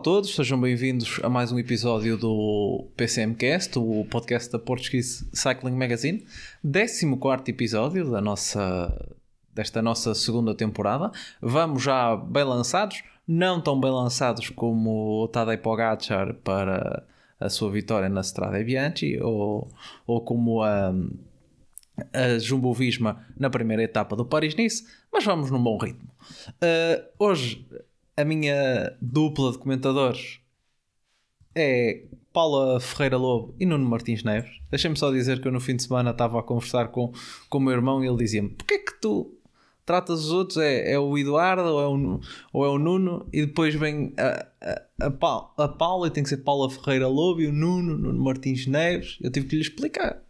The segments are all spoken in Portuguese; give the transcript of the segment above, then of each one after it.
Todos, sejam bem-vindos a mais um episódio do PCMcast, o podcast da Portuguese Cycling Magazine. 14 episódio da nossa, desta nossa segunda temporada. Vamos já bem lançados, não tão bem lançados como o Tadej Pogacar para a sua vitória na Strada Bianchi ou, ou como a, a Jumbo Visma na primeira etapa do Paris-Nice, mas vamos num bom ritmo. Uh, hoje a minha dupla de comentadores é Paula Ferreira Lobo e Nuno Martins Neves. Deixem-me só dizer que eu no fim de semana estava a conversar com, com o meu irmão e ele dizia-me: Porquê que tu tratas os outros? É, é o Eduardo ou é o, ou é o Nuno? E depois vem a, a, a, Paula, a Paula e tem que ser Paula Ferreira Lobo e o Nuno, Nuno Martins Neves. Eu tive que lhe explicar.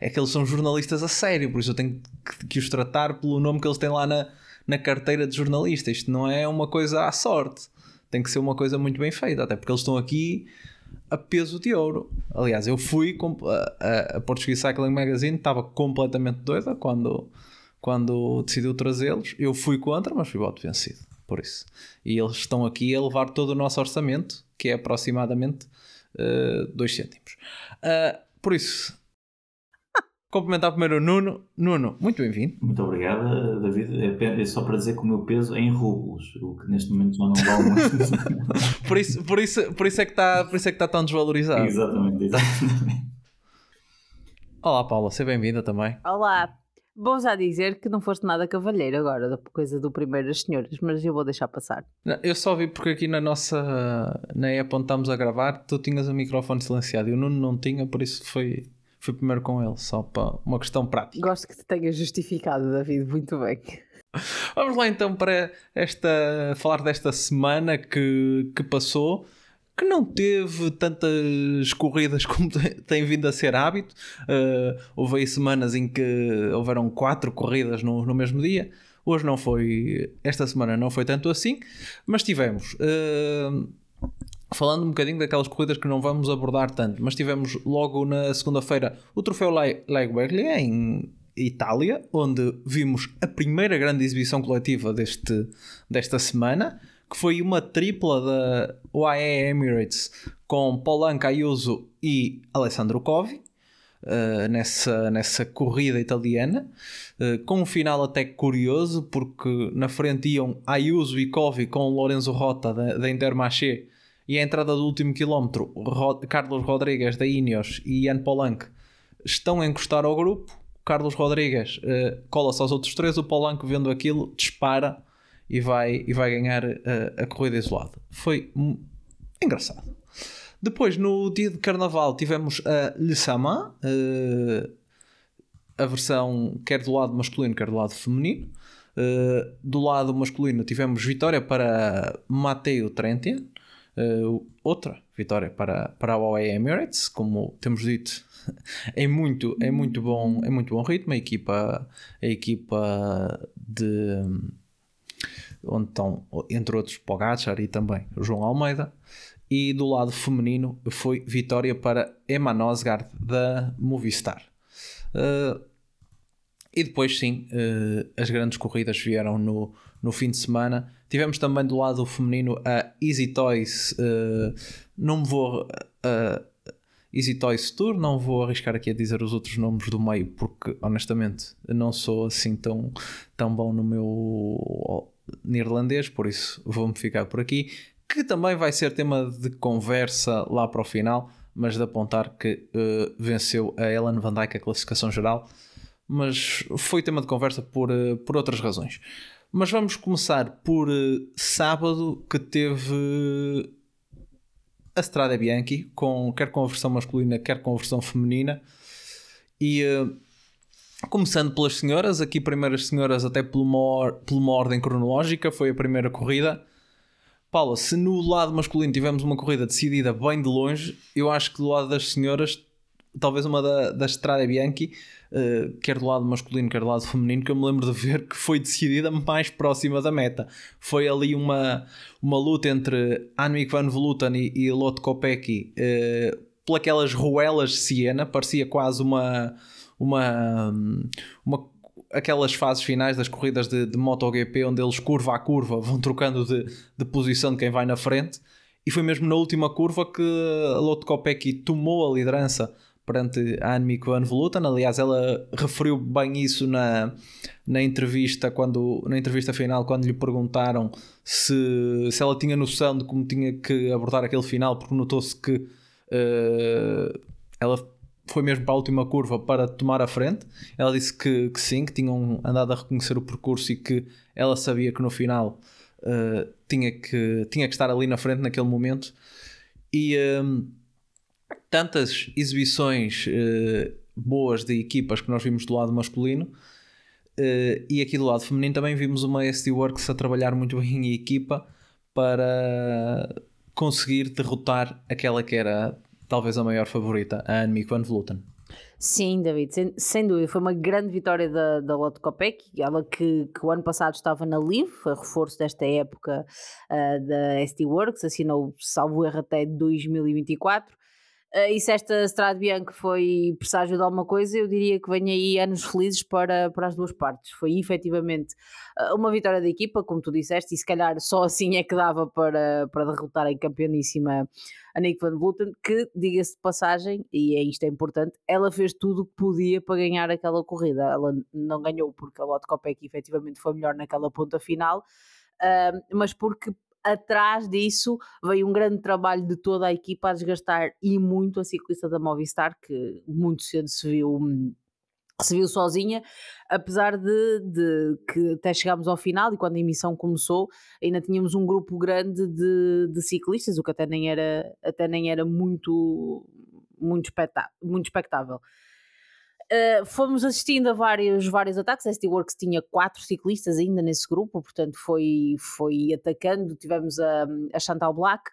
É que eles são jornalistas a sério, por isso eu tenho que, que os tratar pelo nome que eles têm lá na, na carteira de jornalista. Isto não é uma coisa à sorte. Tem que ser uma coisa muito bem feita, até porque eles estão aqui a peso de ouro. Aliás, eu fui a, a Portuguese Cycling Magazine estava completamente doida quando, quando decidiu trazê-los. Eu fui contra, mas fui voto vencido. Por isso. E eles estão aqui a levar todo o nosso orçamento, que é aproximadamente 2 uh, cêntimos. Uh, por isso, Cumprimentar primeiro o Nuno. Nuno, muito bem-vindo. Muito obrigado, David. É, é só para dizer que o meu peso é em rublos, o que neste momento já não vale muito. por, isso, por, isso, por, isso é que está, por isso é que está tão desvalorizado. Exatamente, exatamente. Olá, Paula, seja bem-vinda também. Olá. Bom já dizer que não foste nada cavalheiro agora, da coisa do primeiro das senhoras, mas eu vou deixar passar. Não, eu só vi porque aqui na nossa. na app onde estamos a gravar, tu tinhas o microfone silenciado e o Nuno não tinha, por isso foi fui primeiro com ele, só para uma questão prática. Gosto que te tenha justificado, David, muito bem. Vamos lá então para esta falar desta semana que, que passou, que não teve tantas corridas como tem vindo a ser hábito. Uh, houve aí semanas em que houveram quatro corridas no, no mesmo dia. Hoje não foi, esta semana não foi tanto assim, mas tivemos uh, falando um bocadinho daquelas corridas que não vamos abordar tanto, mas tivemos logo na segunda-feira o troféu Laigueglia em Itália, onde vimos a primeira grande exibição coletiva deste, desta semana, que foi uma tripla da UAE Emirates com Polanco, Ayuso e Alessandro Covi. Uh, nessa, nessa corrida italiana, uh, com um final até curioso, porque na frente iam Ayuso e Covi com Lorenzo Rota da, da Intermarché e a entrada do último quilómetro, Rod Carlos Rodrigues da Ineos e Ian Polanco estão a encostar ao grupo. Carlos Rodrigues uh, cola-se aos outros três, o Polanco vendo aquilo dispara e vai, e vai ganhar uh, a corrida isolada. Foi engraçado. Depois, no dia de carnaval, tivemos a Le Sama, uh, a versão quer do lado masculino, quer do lado feminino. Uh, do lado masculino tivemos vitória para Mateo Trentin, Uh, outra vitória para, para a Huawei Emirates, como temos dito, em muito, em muito, bom, em muito bom ritmo. A equipa, a equipa de onde estão, entre outros, Pogacar e também João Almeida. E do lado feminino foi vitória para Emma Nosgard da Movistar. Uh, e depois, sim, uh, as grandes corridas vieram no, no fim de semana. Tivemos também do lado feminino a Easy Toys. Uh, não me vou. Uh, Easy Toys Tour, não vou arriscar aqui a dizer os outros nomes do meio, porque honestamente não sou assim tão, tão bom no meu neerlandês, por isso vou-me ficar por aqui. Que também vai ser tema de conversa lá para o final, mas de apontar que uh, venceu a Ellen Van Dyke a classificação geral, mas foi tema de conversa por, uh, por outras razões. Mas vamos começar por uh, sábado, que teve a Strada Bianchi, com, quer com a versão masculina, quer com a versão feminina. E começando pelas senhoras, aqui primeiras senhoras, até por uma, por uma ordem cronológica, foi a primeira corrida. Paula, se no lado masculino tivemos uma corrida decidida bem de longe, eu acho que do lado das senhoras talvez uma da, da Strada Bianchi, uh, quer do lado masculino, quer do lado feminino, que eu me lembro de ver que foi decidida mais próxima da meta. Foi ali uma, uma luta entre Annemiek van Vleuten e, e Lotte Kopecky uh, por aquelas ruelas de Siena, parecia quase uma, uma, uma aquelas fases finais das corridas de, de MotoGP onde eles curva a curva vão trocando de, de posição de quem vai na frente e foi mesmo na última curva que Lotte Kopecky tomou a liderança perante a Annemiek van Vleuten. Aliás, ela referiu bem isso na, na entrevista quando na entrevista final quando lhe perguntaram se, se ela tinha noção de como tinha que abordar aquele final, porque notou-se que uh, ela foi mesmo para a última curva para tomar a frente. Ela disse que, que sim, que tinham andado a reconhecer o percurso e que ela sabia que no final uh, tinha, que, tinha que estar ali na frente naquele momento. E uh, tantas exibições uh, boas de equipas que nós vimos do lado masculino. e aqui do lado feminino também vimos uma SD Works a trabalhar muito bem em equipa para conseguir derrotar aquela que era talvez a maior favorita, a Annemiek van Vleuten. Sim, David, sem, sem, dúvida. Foi uma grande vitória da, da Lotte Kopeck, ela que, que o ano passado estava na Live, foi reforço desta época uh, da ST Works, assinou, salvo erro, até 2024. Uh, e se esta Strade Bianca foi presságio de alguma coisa, eu diria que vem aí anos felizes para, para as duas partes. Foi efetivamente uh, uma vitória da equipa, como tu disseste, e se calhar só assim é que dava para, para derrotar a campeoníssima a Nick Van Vleuten, que, diga-se de passagem, e é isto é importante, ela fez tudo o que podia para ganhar aquela corrida. Ela não ganhou porque a Lotte Kopecky efetivamente foi melhor naquela ponta final, uh, mas porque atrás disso veio um grande trabalho de toda a equipa a desgastar e muito a ciclista da Movistar, que muito cedo se viu se viu sozinha, apesar de, de, que até chegámos ao final e quando a emissão começou ainda tínhamos um grupo grande de, de ciclistas, o que até nem era, até nem era muito, muito, muito expectável. Uh, fomos assistindo a vários, vários ataques. A ST-Works tinha quatro ciclistas ainda nesse grupo, portanto foi, foi atacando. Tivemos a, a Chantal Black,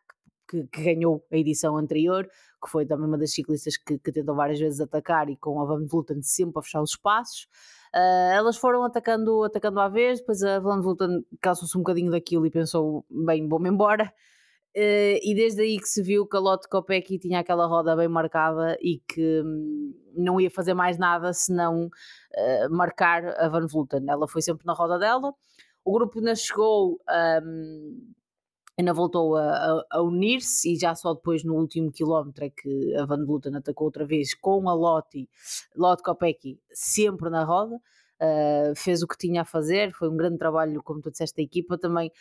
que, que, ganhou a edição anterior, que foi também uma das ciclistas que, que tentou várias vezes atacar e com a Van Vleuten sempre a fechar os espaços. Uh, elas foram atacando, atacando à vez, depois a Van Vleuten cansou-se um bocadinho daquilo e pensou, bem, vou-me embora. Uh, e desde aí que se viu que a Lotte Kopecky tinha aquela roda bem marcada e que hum, não ia fazer mais nada senão uh, marcar a Van Vleuten. Ela foi sempre na roda dela. O grupo ainda chegou, um, ainda voltou a, a, a unir-se e já só depois no último quilómetro é que a Van Vleuten atacou outra vez com a Lotte, Lotte Kopecky sempre na roda. Uh, fez o que tinha a fazer, foi um grande trabalho, como tu disseste, da equipa também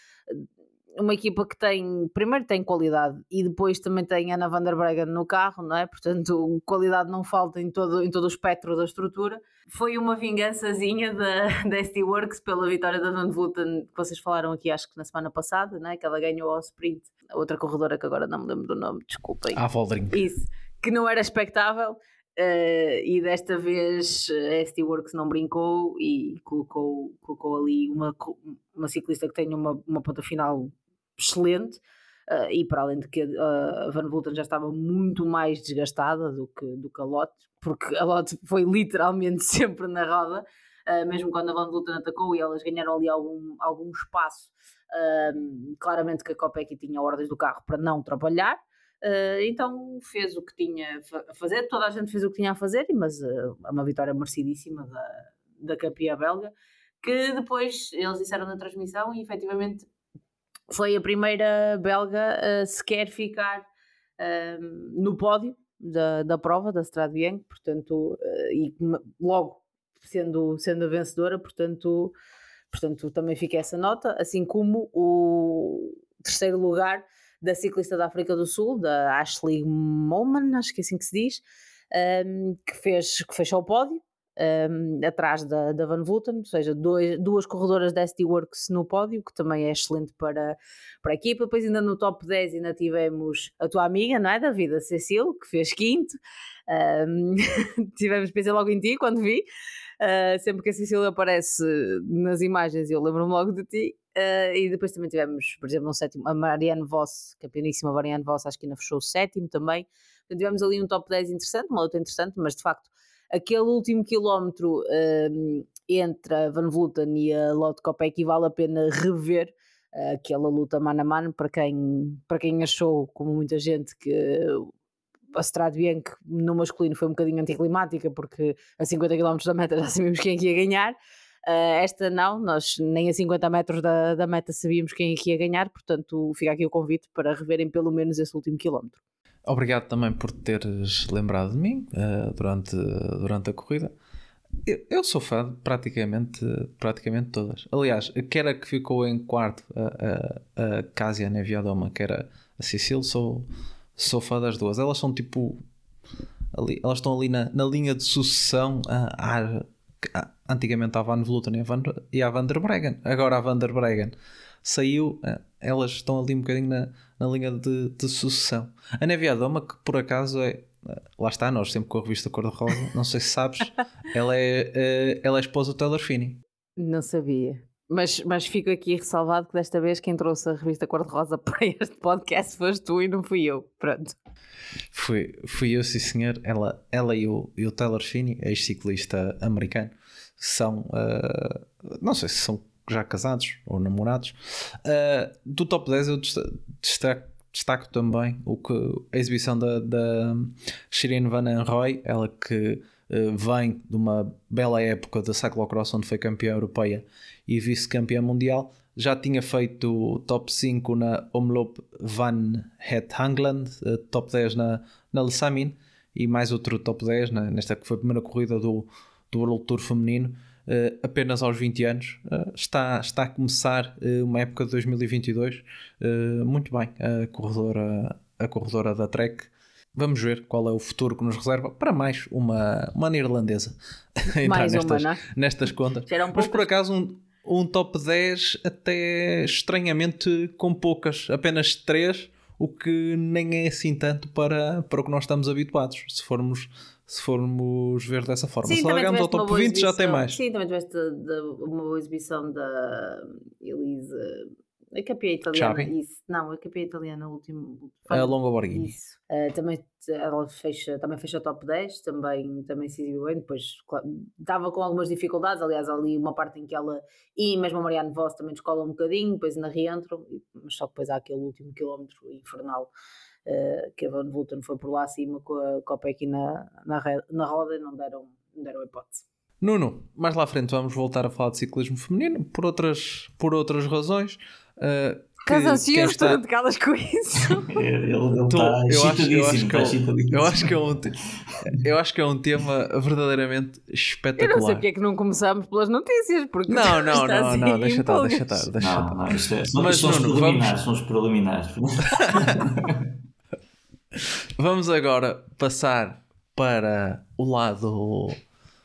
uma equipa que tem, primeiro tem qualidade e depois também tem Ana van der Breggen no carro, não é? Portanto, qualidade não falta em todo, em todo o espectro da estrutura. Foi uma vingançazinha da, da ST Works pela vitória da Van Vleuten, que vocês falaram aqui, acho que na semana passada, não é? Que ela ganhou ao sprint. A outra corredora que agora não me lembro do nome, desculpem. Ah, Voldring. Isso, que não era expectável. Uh, e desta vez a ST Works não brincou e colocou, colocou ali uma, uma ciclista que tem uma, uma ponta final excelente. Uh, e para além de que uh, a Van Vleuten já estava muito mais desgastada do que, do que a Lotte, porque a Lotte foi literalmente sempre na roda, uh, mesmo quando a Van Vleuten atacou e elas ganharam ali algum, algum espaço. claramente que a Kopecky tinha ordens do carro para não trabalhar, então fez o que tinha a fazer, toda a gente fez o que tinha a fazer, mas é uma vitória merecidíssima da, da campeã belga, que depois eles disseram na transmissão e efetivamente foi a primeira belga a sequer ficar um, no pódio da, da prova da Strade Bianche, portanto, uh, e logo sendo, sendo a vencedora, portanto, portanto também fica essa nota, assim como o terceiro lugar da ciclista da África do Sul, da Ashley Molman, acho que é assim que se diz, um, que, fez, que fechou o pódio, um, atrás da, da Van Vleuten, ou seja, dois, duas corredoras da ST Works no pódio, que também é excelente para, para a equipa. Depois, ainda no top 10, ainda tivemos a tua amiga, não é? Da vida, Cecil, que fez quinto. Um, tivemos, pensei logo em ti quando vi. Uh, sempre que a Cecília aparece nas imagens, eu lembro-me logo de ti. Uh, e depois também tivemos, por exemplo, um sétimo, a Marianne Voss, campeoníssima Marianne Voss, acho que ainda fechou o sétimo também. Então, tivemos ali um top 10 interessante, uma luta interessante, mas de facto, aquele último quilómetro uh, entre a Van Vleuten e a Lotto Kopecky vale a pena rever uh, aquela luta mano a mano para quem, para quem achou, como muita gente, que a Strade Bianchi no masculino foi um bocadinho anticlimática porque a 50 km da meta já sabíamos quem é ia ganhar Uh, esta não, nós nem a 50 metros da, da meta sabíamos quem é ia ganhar, portanto fica aqui o convite para reverem pelo menos esse último quilómetro. Obrigado também por teres lembrado de mim uh, durante, durante a corrida. Eu, eu, sou fã de praticamente, praticamente todas. Aliás, quer a que ficou em quarto, a, a, a Casia Neviadoma, quer a, a Cecil, sou, sou fã das duas. Elas são tipo. Ali, elas estão ali na, na linha de sucessão a, a antigamente a Van Vleuten e Van, e a Van der Breggen. Agora a Van der Breggen saiu, ah, elas estão ali um bocadinho na, na linha de, de sucessão. A Nevia Doma, que por acaso é. Ah, lá está, nós sempre com a revista Cor-de-Rosa, não sei se sabes, ela é, ela é esposa do Taylor Finney. Não sabia. Mas, mas fico aqui ressalvado que desta vez quem trouxe a revista Cor-de-Rosa para este podcast foste tu e não fui eu. Pronto. Fui, fui eu, sim senhor. Ela, ela e, o, e o Taylor Finney, ex-ciclista americano, são. Uh, não sei se são já casados ou namorados. Uh, do top 10 eu destaco, destaco também o que, a exibição da, da Shirin Van Roy, ela que uh, vem de uma bela época da cyclocross onde foi campeã europeia e vice-campeã mundial já tinha feito top 5 na Omloop van het Hangland, eh, top 10 na, na Lessamin e mais outro top 10 na, nesta que foi a primeira corrida do, do World Tour feminino. Uh, apenas aos 20 anos, uh, está, está a começar uh, uma época de 2022 muito bem, a corredora, a corredora da Trek. Vamos ver qual é o futuro que nos reserva para mais uma, uma neerlandesa entrar nestas, uma, é? nestas contas. Mas por acaso um, um top 10 até estranhamente com poucas, apenas 3, o que nem é assim tanto para, para o que nós estamos habituados, se formos, se formos ver dessa forma. Sim, se largamos ao top 20 já tem mais. Sim, também tiveste uma boa exibição da Elise a campeã italiana, isso. Não, a campeã italiana, o último. A Longa Borghini. Isso. Uh, também ela fecha, também fecha o top 10, também, também se exibiu bem. Depois estava com algumas dificuldades, aliás, ali uma parte em que ela e mesmo a Marianne Voss também descola um bocadinho, depois ainda reentram, mas só depois há aquele último quilómetro infernal. Uh, que a Van Vulten foi por lá acima com a Copa aqui na, na, na roda e não deram, não deram hipótese. Nuno, mais lá à frente vamos voltar a falar de ciclismo feminino por outras, por outras razões. Uh, Cansacio, estou está... de calas com isso. Ele, ele está eu, acho, eu, acho que é, eu acho que é um eu acho que é um tema verdadeiramente espetacular. Eu não sei porque é que não começamos pelas notícias, porque não, não, não, assim não, deixa estar, deixa estar, deixa não, não, isto é, são, Mas, são, Nuno, os preliminares, vamos... são os preliminares. vamos agora passar para o lado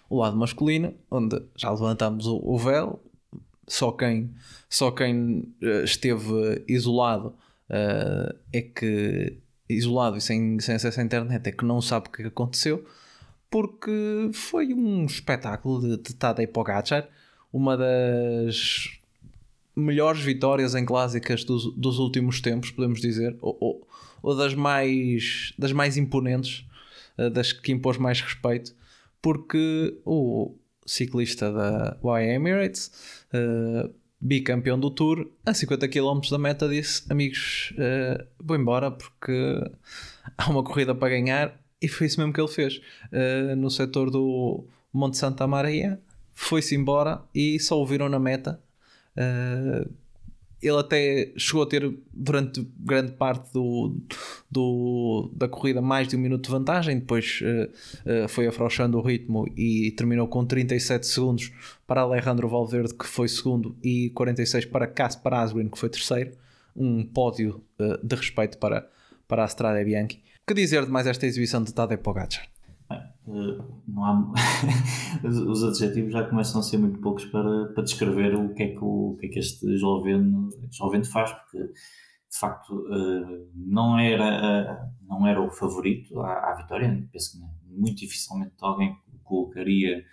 o lado masculino, onde já levantamos o, o véu, só quem, só quem uh, esteve isolado uh, é que isolado e sem, sem acesso à internet é que não sabe o que aconteceu porque foi um espetáculo de, de Tadej Pogacar uma das melhores vitórias em clássicas dos, dos últimos tempos podemos dizer ou das mais das mais imponentes uh, das que impôs mais respeito porque o, ciclista da Y Emirates, uh, bicampeão do Tour, a 50 km da meta disse: Amigos, uh, vou embora porque há uma corrida para ganhar. E foi isso mesmo que ele fez. Uh, no setor do Monte Santa Maria, foi-se embora e só o viram na meta. Uh, ele até chegou a ter durante grande parte do, do, da corrida mais de um minuto de vantagem, depois uh, uh, foi afrouxando o ritmo e terminou com 37 segundos para Alejandro Valverde, que foi segundo, e 46 para Caspar Asgreen, que foi terceiro. Um pódio uh, de respeito para, para a Strada Bianchi. Que dizer de mais esta exibição de Tadej Pogacar? Não há os adjetivos já começam a ser muito poucos para, para descrever o que é que, o, o que, é que este jovem, jovem faz, porque de facto eh, não era, não era o favorito à, à vitória, penso que muito dificilmente alguém colocaria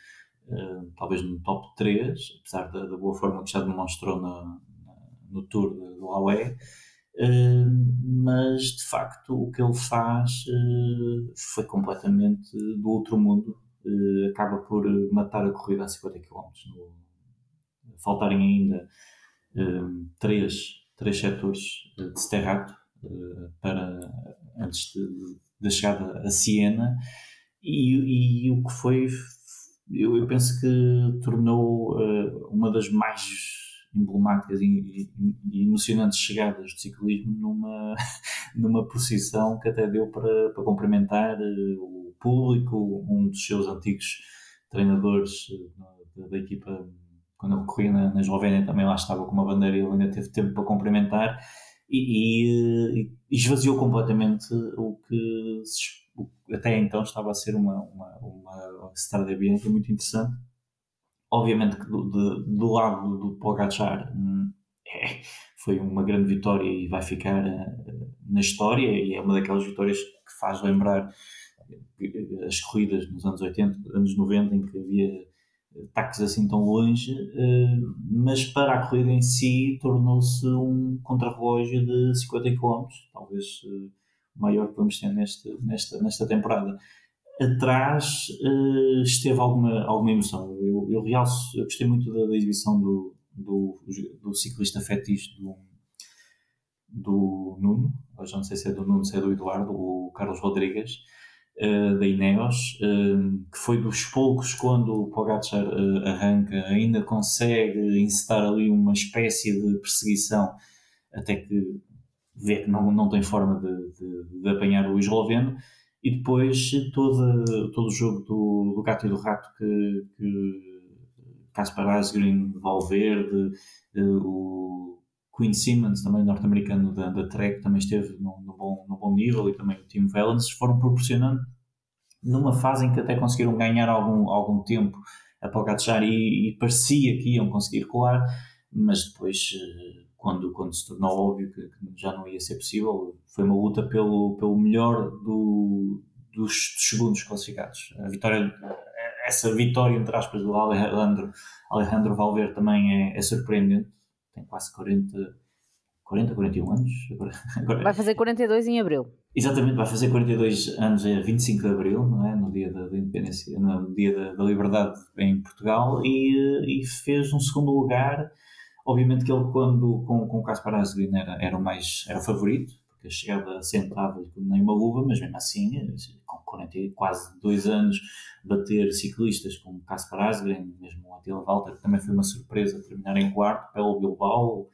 eh, talvez no top 3, apesar da, da, boa forma que já demonstrou na, no tour do Huawei. Mas de facto o que ele faz uh, foi completamente do outro mundo. Uh, acaba por matar a corrida a 50 km. Faltarem ainda três, três setores de Sterrato para antes da chegada a Siena e, e, o que foi eu penso que tornou uma das mais emblemáticas e, e, emocionantes chegadas do ciclismo numa, numa posição que até deu para, para cumprimentar eh, o público, um dos seus antigos treinadores eh, da, da equipa, quando ele corria na, na Eslovénia também lá estava com uma bandeira e ele ainda teve tempo para cumprimentar. E, e, e esvaziou completamente o que até então estava a ser uma, uma, uma estrada Bianca muito interessante Obviamente que do, de, do lado do Pogacar hum, é, foi uma grande vitória e vai ficar uh, na história e é uma daquelas vitórias que faz lembrar eh, as corridas nos anos 80, anos 90 em que havia ataques assim tão longe, mas para a corrida em si tornou-se um contrarrelógio de 50 km, talvez o maior que vamos ter neste, nesta, nesta temporada atrás uh, esteve alguma, alguma emoção. Eu, eu realço, eu gostei muito da, da exibição do, do, do, ciclista fetiche do, do Nuno, eu já não sei se é do Nuno, se é do Eduardo, o Carlos Rodrigues, uh, da Ineos, uh, que foi dos poucos quando o Pogacar arranca, ainda consegue incitar ali uma espécie de perseguição, até que vê que não, não tem forma de, de, de apanhar o esloveno e depois todo, todo o jogo do, do gato e do rato que, que Caspar Asgreen, Valverde, uh, o Queen Simmons, também norte-americano da, da Trek, também esteve no, no, bom, no bom nível e também o Tim Valens foram proporcionando numa fase em que até conseguiram ganhar algum, algum tempo a Pogacar e, e parecia que iam conseguir colar, mas depois uh, quando, quando se tornou óbvio que, que, já não ia ser possível, foi uma luta pelo, pelo melhor do, dos segundos classificados. A vitória, essa vitória, entre aspas, do Alejandro, Alejandro Valverde também é, é surpreendente. Tem quase 40, 40, 41 anos. Agora, agora, vai fazer 42 em abril. Exatamente, vai fazer 42 anos é 25 de abril, não é? No dia da, da independência, no dia da, da liberdade em Portugal, e, e fez um segundo lugar Obviamente que ele, quando com, com o Caspar Asgreen era, era o mais era o favorito, porque chegava sentado nem uma luva, mas mesmo assim, com 40, quase dois anos, bater ciclistas como Caspar Asgreen, mesmo o Attila Walter, que também foi uma surpresa terminar em quarto, pelo Bilbao,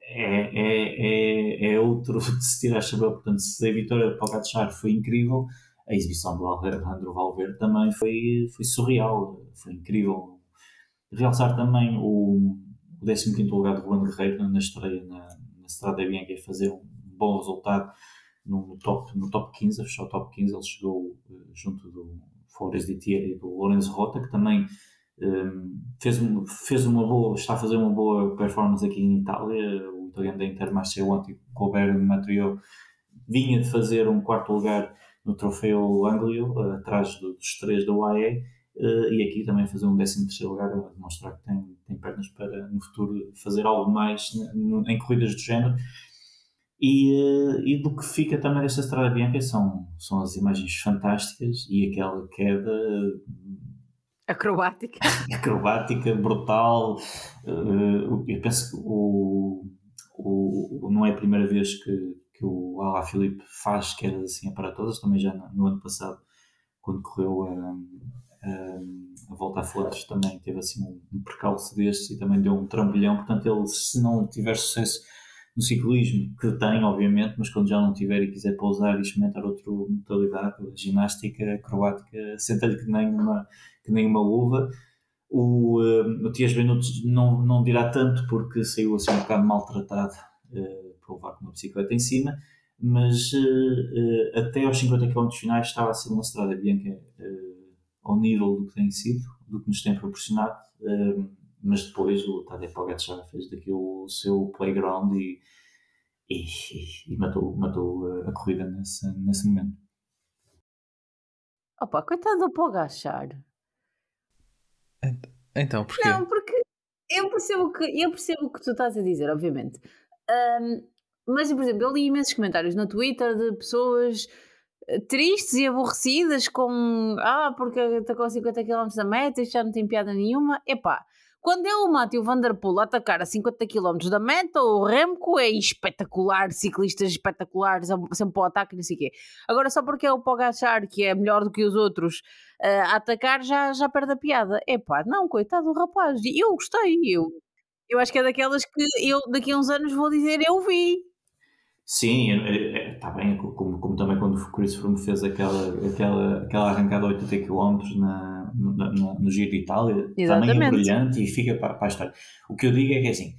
é, é, é, é outro de se tirar a chapéu. Portanto, se a vitória de Pogacar foi incrível, a exibição do Alejandro Valverde também foi, foi surreal, foi incrível. Realçar também o, o 15 lugar de Juan Guerreiro na estreia na, na Strada Bianca e fazer um bom resultado no, top, no top 15, a fechar o top 15, ele chegou uh, junto do Flores de Thierry e do Lorenzo Rota, que também um, ehm, fez, fez uma boa, está a fazer uma boa performance aqui em Itália, o italiano da Intermarché, o antigo Colbert Matrio, vinha de fazer um quarto lugar no troféu Anglio, atrás dos três da UAE, Uh, e aqui também fazer um 13 terceiro lugar a demonstrar que tem, tem pernas para no futuro fazer algo mais em corridas do género. E, uh, e do que fica também desta Estrada Bianca são, são as imagens fantásticas e aquela queda acrobática. acrobática, brutal. Uh, eu penso que o, o, não é a primeira vez que, que o Alá Filipe faz quedas assim para todas, também já no, no ano passado quando correu a a volta a Flores também teve assim um, um percalço destes e também deu um trambolhão, portanto ele se não tiver sucesso no ciclismo, que tem obviamente, mas quando já não tiver e quiser pousar e experimentar outra modalidade, ginástica, acrobática, senta-lhe que nem uma, que nem uma luva. O, uh, o Tias Benutos não, não dirá tanto porque saiu assim um bocado maltratado uh, por levar com uma bicicleta em cima, mas uh, até aos 50 km finais estava a ser uma estrada bianca ao nível do que tem sido, do que nos tem proporcionado, um, mas depois o Tadej Pogacar fez daquilo o seu playground e, e, e matou, matou a corrida nesse, nesse momento. Opa, coitado do Pogacar. Então, porquê? Não, porque eu percebo que eu percebo o que tu estás a dizer, obviamente. Um, mas, por exemplo, eu li imensos comentários no Twitter de pessoas eh, tristes e aborrecidas com ah, porque atacou 50 km da meta e já não tem piada nenhuma. Epá, quando é o Matthew Van Der Poel a atacar a 50 km da meta, o Remco é espetacular, ciclistas espetaculares, é sempre para o ataque, não sei o quê. Agora, só porque é o Pogachar, que é melhor do que os outros, uh, a atacar, já, já perde a piada. É pá, não, coitado do rapaz. Eu gostei, eu, eu acho que é daquelas que eu daqui a uns anos vou dizer eu vi. Sim, está bem, como, como, também quando o Chris Froome fez aquela, aquela, aquela arrancada de 80 km na, no, na, no Giro de Itália, Exatamente. também é brilhante e fica para, para a história. O que eu digo é que é assim,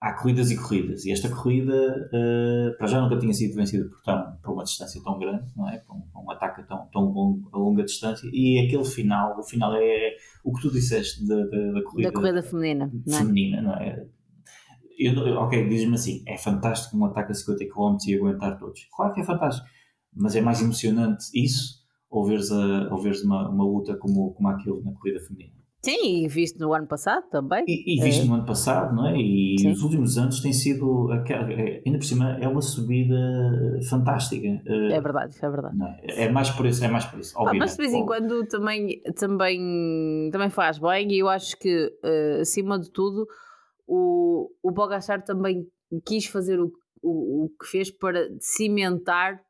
há corridas e corridas, e esta corrida uh, para já nunca tinha sido vencida por, tão, por uma distância tão grande, não é? Por um, por um ataque tão, tão longo, a longa distância, e aquele final, o final é o que tu disseste da, da, da corrida, da corrida feminina, feminina, não é? Eu, ok, diz-me assim, é fantástico um ataque a 50 km e aguentar todos. Claro que é fantástico, mas é mais emocionante isso ou veres, a, ou veres uma, uma luta como, como aquilo na corrida feminina. Sim, e visto no ano passado também. E, e visto é. no ano passado, não é? E Sim. nos últimos anos tem sido, é, ainda por cima, é uma subida fantástica. Eh, é verdade, é verdade. É? é? mais por isso, é mais por isso. Ah, mas de vez em quando também, também, também faz bem e eu acho que, uh, acima de tudo, o, o Bogacar também quis fazer o, o, o que fez para cimentar,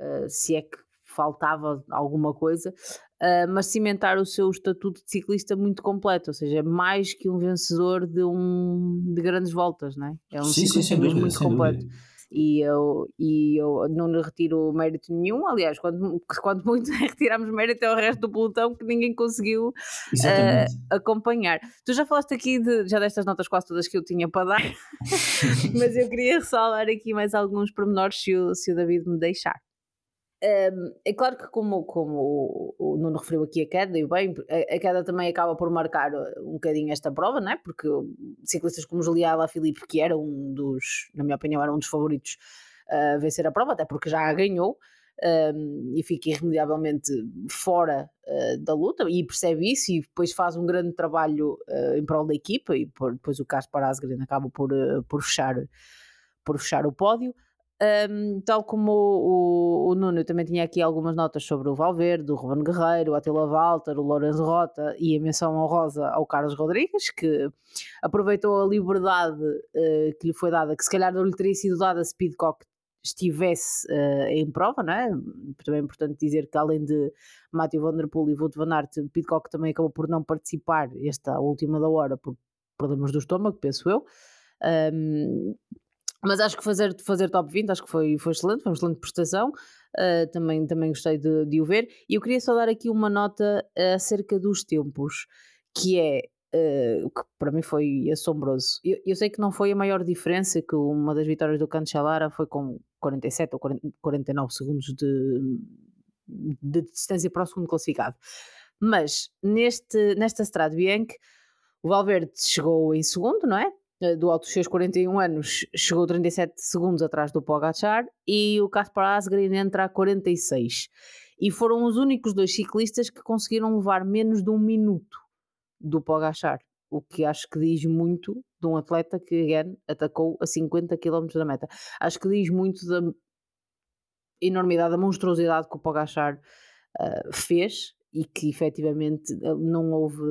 uh, se é que faltava alguma coisa, uh, mas cimentar o seu estatuto de ciclista muito completo, ou seja, é mais que um vencedor de, um, de grandes voltas, não é? É um sim, ciclista sim, dúvida, muito completo. Dúvida e eu, e eu não lhe retiro mérito nenhum. Aliás, quando, quando muito retiramos mérito ao resto do pelotão que ninguém conseguiu uh, acompanhar. Tu já falaste aqui de, já destas notas quase todas que eu tinha para dar, mas eu queria ressalvar aqui mais alguns pormenores se o, se o David me deixar. Um, é claro que, como, como o, Nuno referiu aqui a queda, e bem, a, queda também acaba por marcar uh, um bocadinho esta prova, não é? Porque ciclistas como Julián Filipe, que era um dos, na minha opinião, era um dos favoritos a vencer a prova, até porque já a ganhou. Um, e fica irremediavelmente fora uh, da luta e percebe isso e depois faz um grande trabalho uh, em prol da equipa e por, depois o Caspar Asgren acaba por, uh, por, fechar, por fechar o pódio. Um, tal como o, o, o, Nuno, eu também tinha aqui algumas notas sobre o Valverde, o Ruben Guerreiro, o Attila Walter, o Lourenço Rota e a menção honrosa ao Carlos Rodrigues, que aproveitou a liberdade uh, que lhe foi dada, que se calhar não lhe teria sido dada se Pidcock estivesse uh, em prova, não é? Também é importante dizer que além de Matthew Van Der Poel e Wout Van Aert, Pidcock também acabou por não participar esta última da hora por problemas do estômago, penso eu. Um, mas acho que fazer, fazer top 20 acho que foi, foi excelente, foi uma excelente prestação. Uh, também, também gostei de, de o ver. E eu queria só dar aqui uma nota acerca dos tempos, que é Uh, que para mim foi assombroso. Eu, eu, sei que não foi a maior diferença, que uma das vitórias do Cancellara foi com 47 ou 40, 49 segundos de, de distância para o segundo classificado. Mas neste, nesta Strade Bianchi, o Valverde chegou em segundo, não é? Eh, do alto dos seus 41 anos, chegou 37 segundos atrás do Pogacar e o Kaspar Asgreen entra a 46. E foram os únicos dois ciclistas que conseguiram levar menos de um minuto do Pogacar, o que acho que diz muito de um atleta que, again, atacou a 50 km da meta. Acho que diz muito da enormidade, da monstruosidade que o Pogacar uh, fez e que efetivamente não houve,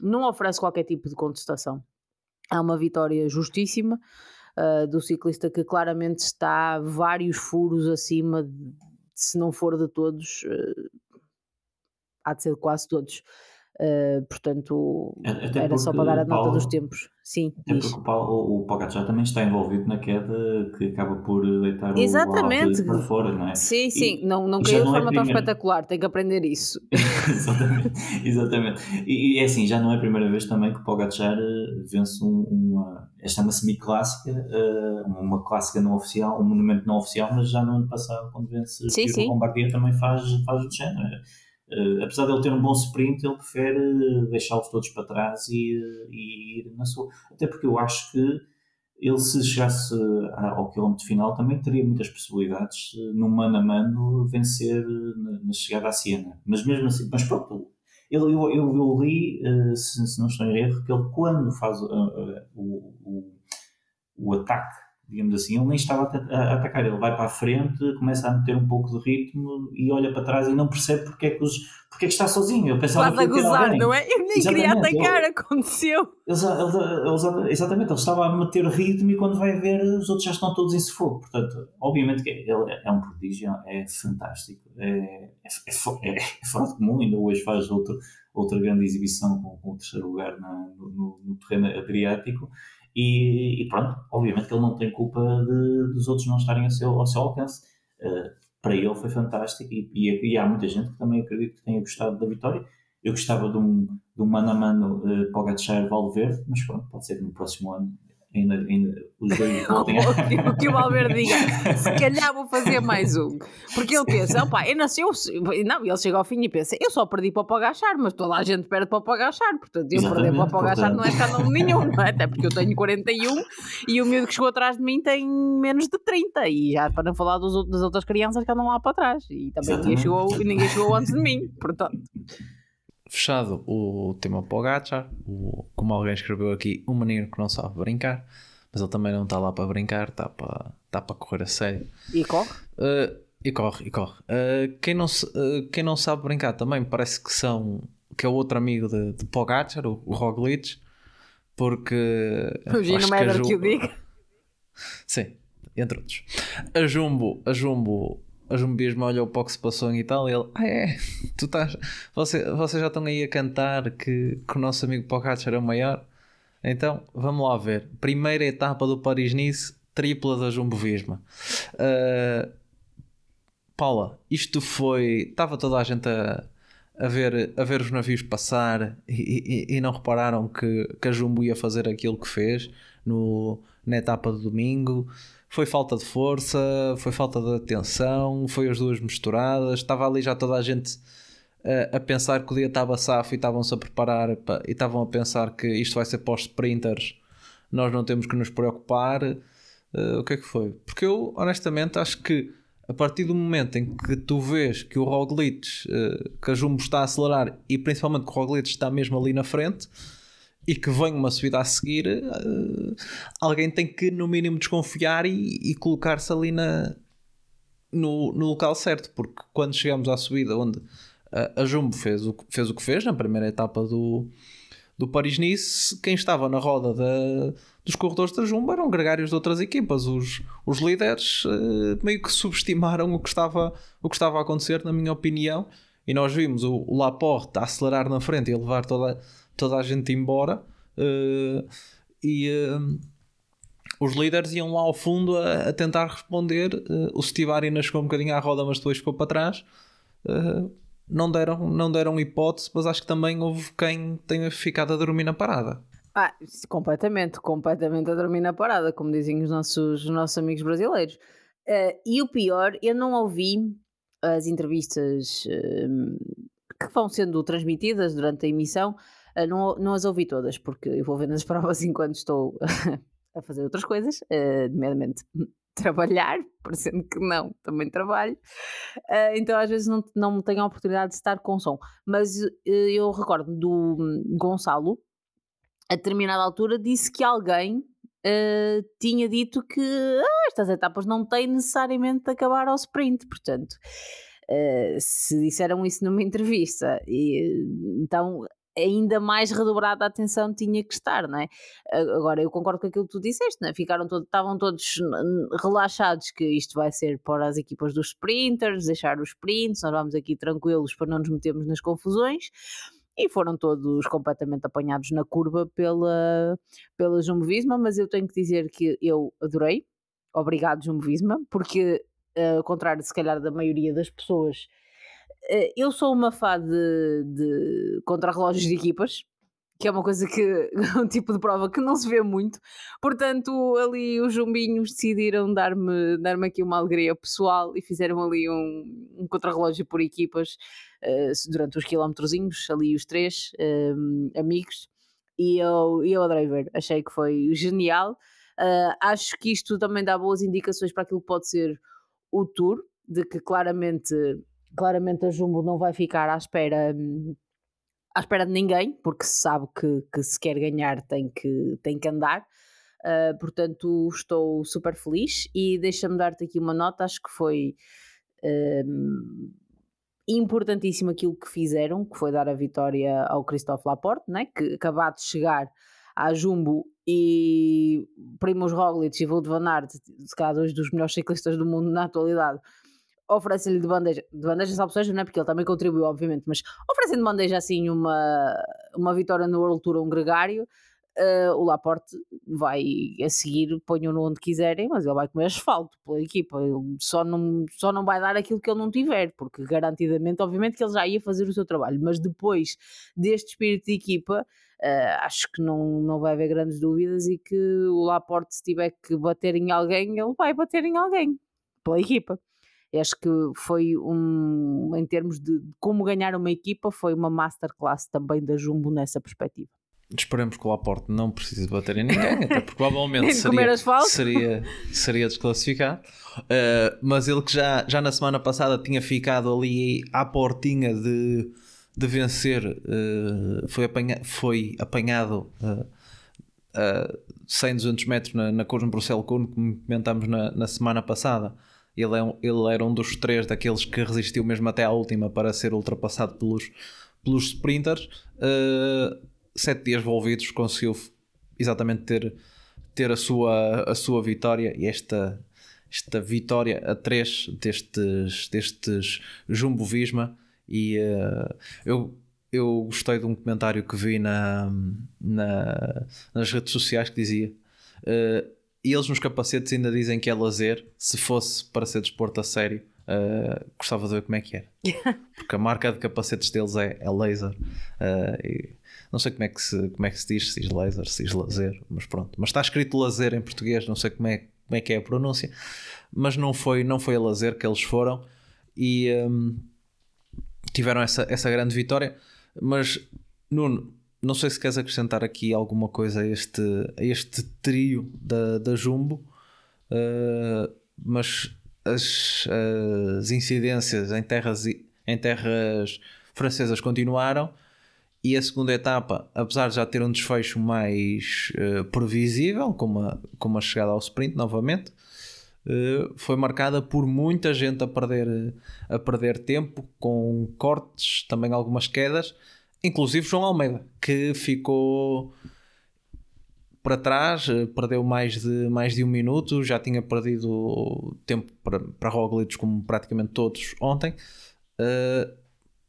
não oferece qualquer tipo de contestação há uma vitória justíssima uh, do ciclista que claramente está vários furos acima, de, se não for de todos, uh, há de ser de quase todos. Uh, portanto, Até era só para dar a nota dos tempos. Sim, até porque o, o, o Pogacar também está envolvido na queda que acaba por deitar Exatamente. o para fora, não é? Sim, sim, e, não, não caiu de é forma é tão espetacular, tem que aprender isso. exatamente, exatamente. E, é assim, já não é a primeira vez também que o Pogacar eh, vence um, uma. Esta é uma semi-clássica, eh, uma clássica não oficial, um monumento não oficial, mas já no ano passado, quando vence sim, o Bombardier, também faz, faz o género. Uh, apesar de ele ter um bom sprint, ele prefere deixá-los todos para trás e, e, ir na sua. Até porque eu acho que ele, se chegasse ao quilómetro final, também teria muitas possibilidades, no mano a mano, vencer na, chegada à Siena. Mas mesmo assim, mas pronto, Ele, eu, eu, eu li, se, se, não estou em erro, que ele quando faz uh, uh, o, o, o ataque digamos assim, ele nem estava a, atacar, ele vai para a frente, começa a meter um pouco de ritmo e olha para trás e não percebe porque é que, os, porque é que está sozinho. Eu pensava Quase a gozar, não é? Eu nem exatamente, queria atacar, ele, aconteceu. Exatamente, ele estava a meter ritmo e quando vai ver os outros já estão todos em sufoco. Portanto, obviamente que ele é um prodígio, é fantástico, é, é, é, é fora de comum, ainda hoje faz outro, outra grande exibição com, com o terceiro lugar na, no, no terreno adriático e, e, pronto, obviamente que ele não tem culpa de, dos outros não estarem ao seu, ao seu alcance. Uh, para ele foi fantástico e, e, e, há muita gente que também acredito que tenha gostado da vitória. Eu gostava de um, de um mano a mano uh, Pogacar Valverde, mas pronto, pode ser que no próximo ano ainda, ainda os dois voltem a... o que o Valverde diga, se calhar vou fazer mais um. Porque ele pensa, opá, eu nasci, eu, não, ele chega ao fim e pensa, eu só perdi para o Pogachar, mas toda a gente perde para o Pogachar, portanto eu Exatamente, perder para o Pogachar não é escândalo nenhum, não é? Até porque eu tenho 41 e o miúdo que chegou atrás de mim tem menos de 30 e já para não falar dos, das outras crianças que andam lá para trás e também ninguém chegou, ninguém chegou antes de mim, portanto fechado o tema Pogacar, o, como alguém escreveu aqui, um menino que não sabe brincar, mas ele também não está lá para brincar, está para, está para correr a sério. E corre? Uh, e corre, e corre. Uh, quem, não, uh, quem não sabe brincar também parece que são que é o outro amigo de, de Pogacar, o, o Roglic, porque. O Gino Meder que o diga. Sim, entre outros. A Jumbo, a Jumbo a Jumbismo olhou para o que se passou em Itália e ele, ah é, tu estás, você, vocês já estão aí a cantar que, que o nosso amigo Pogacar era o maior, então vamos lá ver, primeira etapa do Paris-Nice, tripla da Jumbo Visma. Uh, Paula, isto foi, estava toda a gente a, a ver, a ver os navios passar e, e, e, não repararam que, que a Jumbo ia fazer aquilo que fez no, na etapa do domingo foi falta de força, foi falta de atenção, foi as duas misturadas. Estava ali já toda a gente a, a pensar que o dia estava safo e estavam-se a preparar para, e estavam a pensar que isto vai ser pós-sprinters, nós não temos que nos preocupar. Uh, o que é que foi? Porque eu, honestamente, acho que a partir do momento em que tu vês que o Roglic, uh, que a Jumbo está a acelerar e principalmente que o Roglic está mesmo ali na frente e que vem uma subida a seguir, uh, alguém tem que, no mínimo, desconfiar e, e colocar-se ali na, no, no local certo, porque quando chegamos à subida onde a, a Jumbo fez o, fez o que fez na primeira etapa do, do Paris-Nice, quem estava na roda da, dos corredores da Jumbo eram gregários de outras equipas. Os, os líderes uh, meio que subestimaram o que, estava, o que estava a acontecer, na minha opinião, e nós vimos o, o Laporte a acelerar na frente e a levar toda toda a gente embora uh, e uh, os líderes iam lá ao fundo a, a tentar responder. Uh, o Steve Arena chegou um bocadinho à roda, mas depois ficou para trás. não, deram, não deram hipótese, mas acho que também houve quem tenha ficado a dormir na parada. Ah, completamente, completamente a dormir na parada, como dizem os nossos, os nossos amigos brasileiros. Uh, e o pior, eu não ouvi as entrevistas uh, que vão sendo transmitidas durante a emissão não, não as ouvi todas, porque eu vou vendo as provas enquanto estou a fazer outras coisas, uh, nomeadamente trabalhar, parecendo que não, também trabalho. Uh, então às vezes não, não tenho a oportunidade de estar com som. Mas uh, eu recordo do Gonçalo, a determinada altura, disse que alguém uh, tinha dito que ah, estas etapas não têm necessariamente de acabar ao sprint, portanto. se disseram isso numa entrevista, e, então ainda mais redobrada a atenção tinha que estar, não é? Agora, eu concordo com aquilo que tu disseste, não é? Ficaram todos, estavam todos relaxados que isto vai ser para as equipas dos sprinters, deixar os sprints, nós vamos aqui tranquilos para não nos metermos nas confusões. E foram todos completamente apanhados na curva pela, pela Jumbo Visma, mas eu tenho que dizer que eu adorei. Obrigado, Jumbo Visma, porque, uh, ao contrário, se calhar, da maioria das pessoas eh, eu sou uma fã de, de contrarrelógios de equipas, que é uma coisa que é um tipo de prova que não se vê muito. Portanto, ali os jumbinhos decidiram dar-me dar aqui uma alegria pessoal e fizeram ali um, um contrarrelógio por equipas uh, durante os quilómetrozinhos, ali os três um, amigos. E eu, eu adorei ver, achei que foi genial. Uh, acho que isto também dá boas indicações para aquilo que pode ser o Tour, de que claramente claramente a Jumbo não vai ficar à espera hum, à espera de ninguém, porque se sabe que, que se quer ganhar tem que, tem que andar. Uh, portanto, estou super feliz e deixa-me dar-te aqui uma nota. Acho que foi um, importantíssimo aquilo que fizeram, que foi dar a vitória ao Christophe Laporte, né? que acabado de chegar à Jumbo e Primoz Roglic e Wout van Aert, se calhar dois dos melhores ciclistas do mundo na atualidade, oferecem-lhe de bandeja, de bandeja salvo seja, não é? Porque ele também contribuiu, obviamente, mas oferecem de bandeja assim uma, uma vitória no World Tour um gregário, uh, o Laporte vai a seguir, ponham-no onde quiserem, mas ele vai comer asfalto pela equipa, ele só não, só não vai dar aquilo que ele não tiver, porque garantidamente, obviamente que ele já ia fazer o seu trabalho, mas depois deste espírito de equipa, Uh, acho que não, não vai haver grandes dúvidas e que o Laporte, se tiver que bater em alguém, ele vai bater em alguém pela equipa. Acho que foi um, em termos de como ganhar uma equipa, foi uma masterclass também da Jumbo nessa perspectiva. Esperemos que o Laporte não precise bater em ninguém, até porque provavelmente seria, seria, seria desclassificado. Uh, mas ele que já, já na semana passada tinha ficado ali à portinha de, de vencer, uh, foi, apanha, foi apanhado uh, uh, 100, 200 metros na, na Curva Bruxelas, como comentámos na, na semana passada ele, é um, ele era um dos três daqueles que resistiu mesmo até à última para ser ultrapassado pelos, pelos sprinters. Uh, sete dias envolvidos conseguiu exatamente ter, ter a, sua, a sua vitória e esta, esta vitória a três destes, destes Jumbo Visma. E uh, eu, eu gostei de um comentário que vi na, na, nas redes sociais que dizia. Uh, e eles nos capacetes ainda dizem que é lazer. Se fosse para ser desporto a sério, uh, gostava de ver como é que era. Porque a marca de capacetes deles é, é laser. Uh, não sei como é, que se, como é que se diz, se diz laser, se diz lazer, mas pronto. Mas está escrito lazer em português, não sei como é, como é que é a pronúncia. Mas não foi, não foi a lazer que eles foram e um, tiveram essa, essa grande vitória. Mas, Nuno, não sei se queres acrescentar aqui alguma coisa a este, a este trio da, da Jumbo, uh, mas as, as incidências em terras, em terras francesas continuaram e a segunda etapa, apesar de já ter um desfecho mais uh, previsível, como a, como a chegada ao sprint novamente, uh, foi marcada por muita gente a perder, a perder tempo, com cortes, também algumas quedas inclusive João Almeida, que ficou para trás, eh, perdeu mais de, mais de um minuto, já tinha perdido tempo para, para Roglic, como praticamente todos ontem. Uh,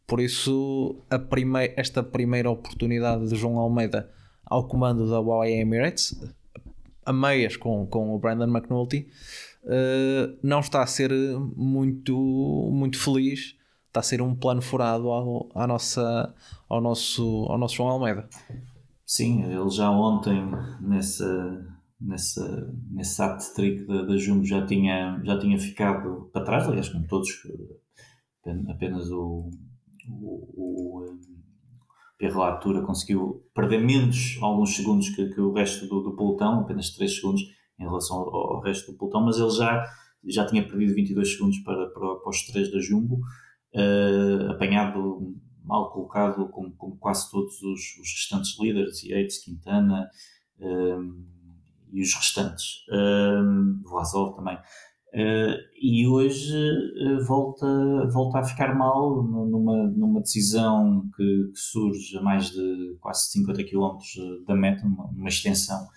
por isso, a primeir, esta primeira oportunidade de João Almeida ao comando da Huawei Emirates, a meias com, com o Brandon McNulty, uh, não está a ser muito, muito feliz está a ser um plano furado ao, à nossa, ao, nosso, ao nosso João Almeida. Sim, ele já ontem, nessa, nessa, nesse act trick da, da Jumbo, já tinha, já tinha ficado para trás, aliás, como todos, apenas o, o, o Pierre Latour conseguiu perder menos alguns segundos que, que o resto do, do pelotão, apenas 3 segundos em relação ao, ao, resto do pelotão, mas ele já, já tinha perdido 22 segundos para, para, para os três da Jumbo uh, apanhado mal colocado como, como quase todos os, os, restantes líderes, Yates, Quintana um, e os restantes, um, Vlasov também. Uh, e hoje uh, volta, volta a ficar mal numa, numa decisão que, que, surge a mais de quase 50 km da meta, uma, uma extensão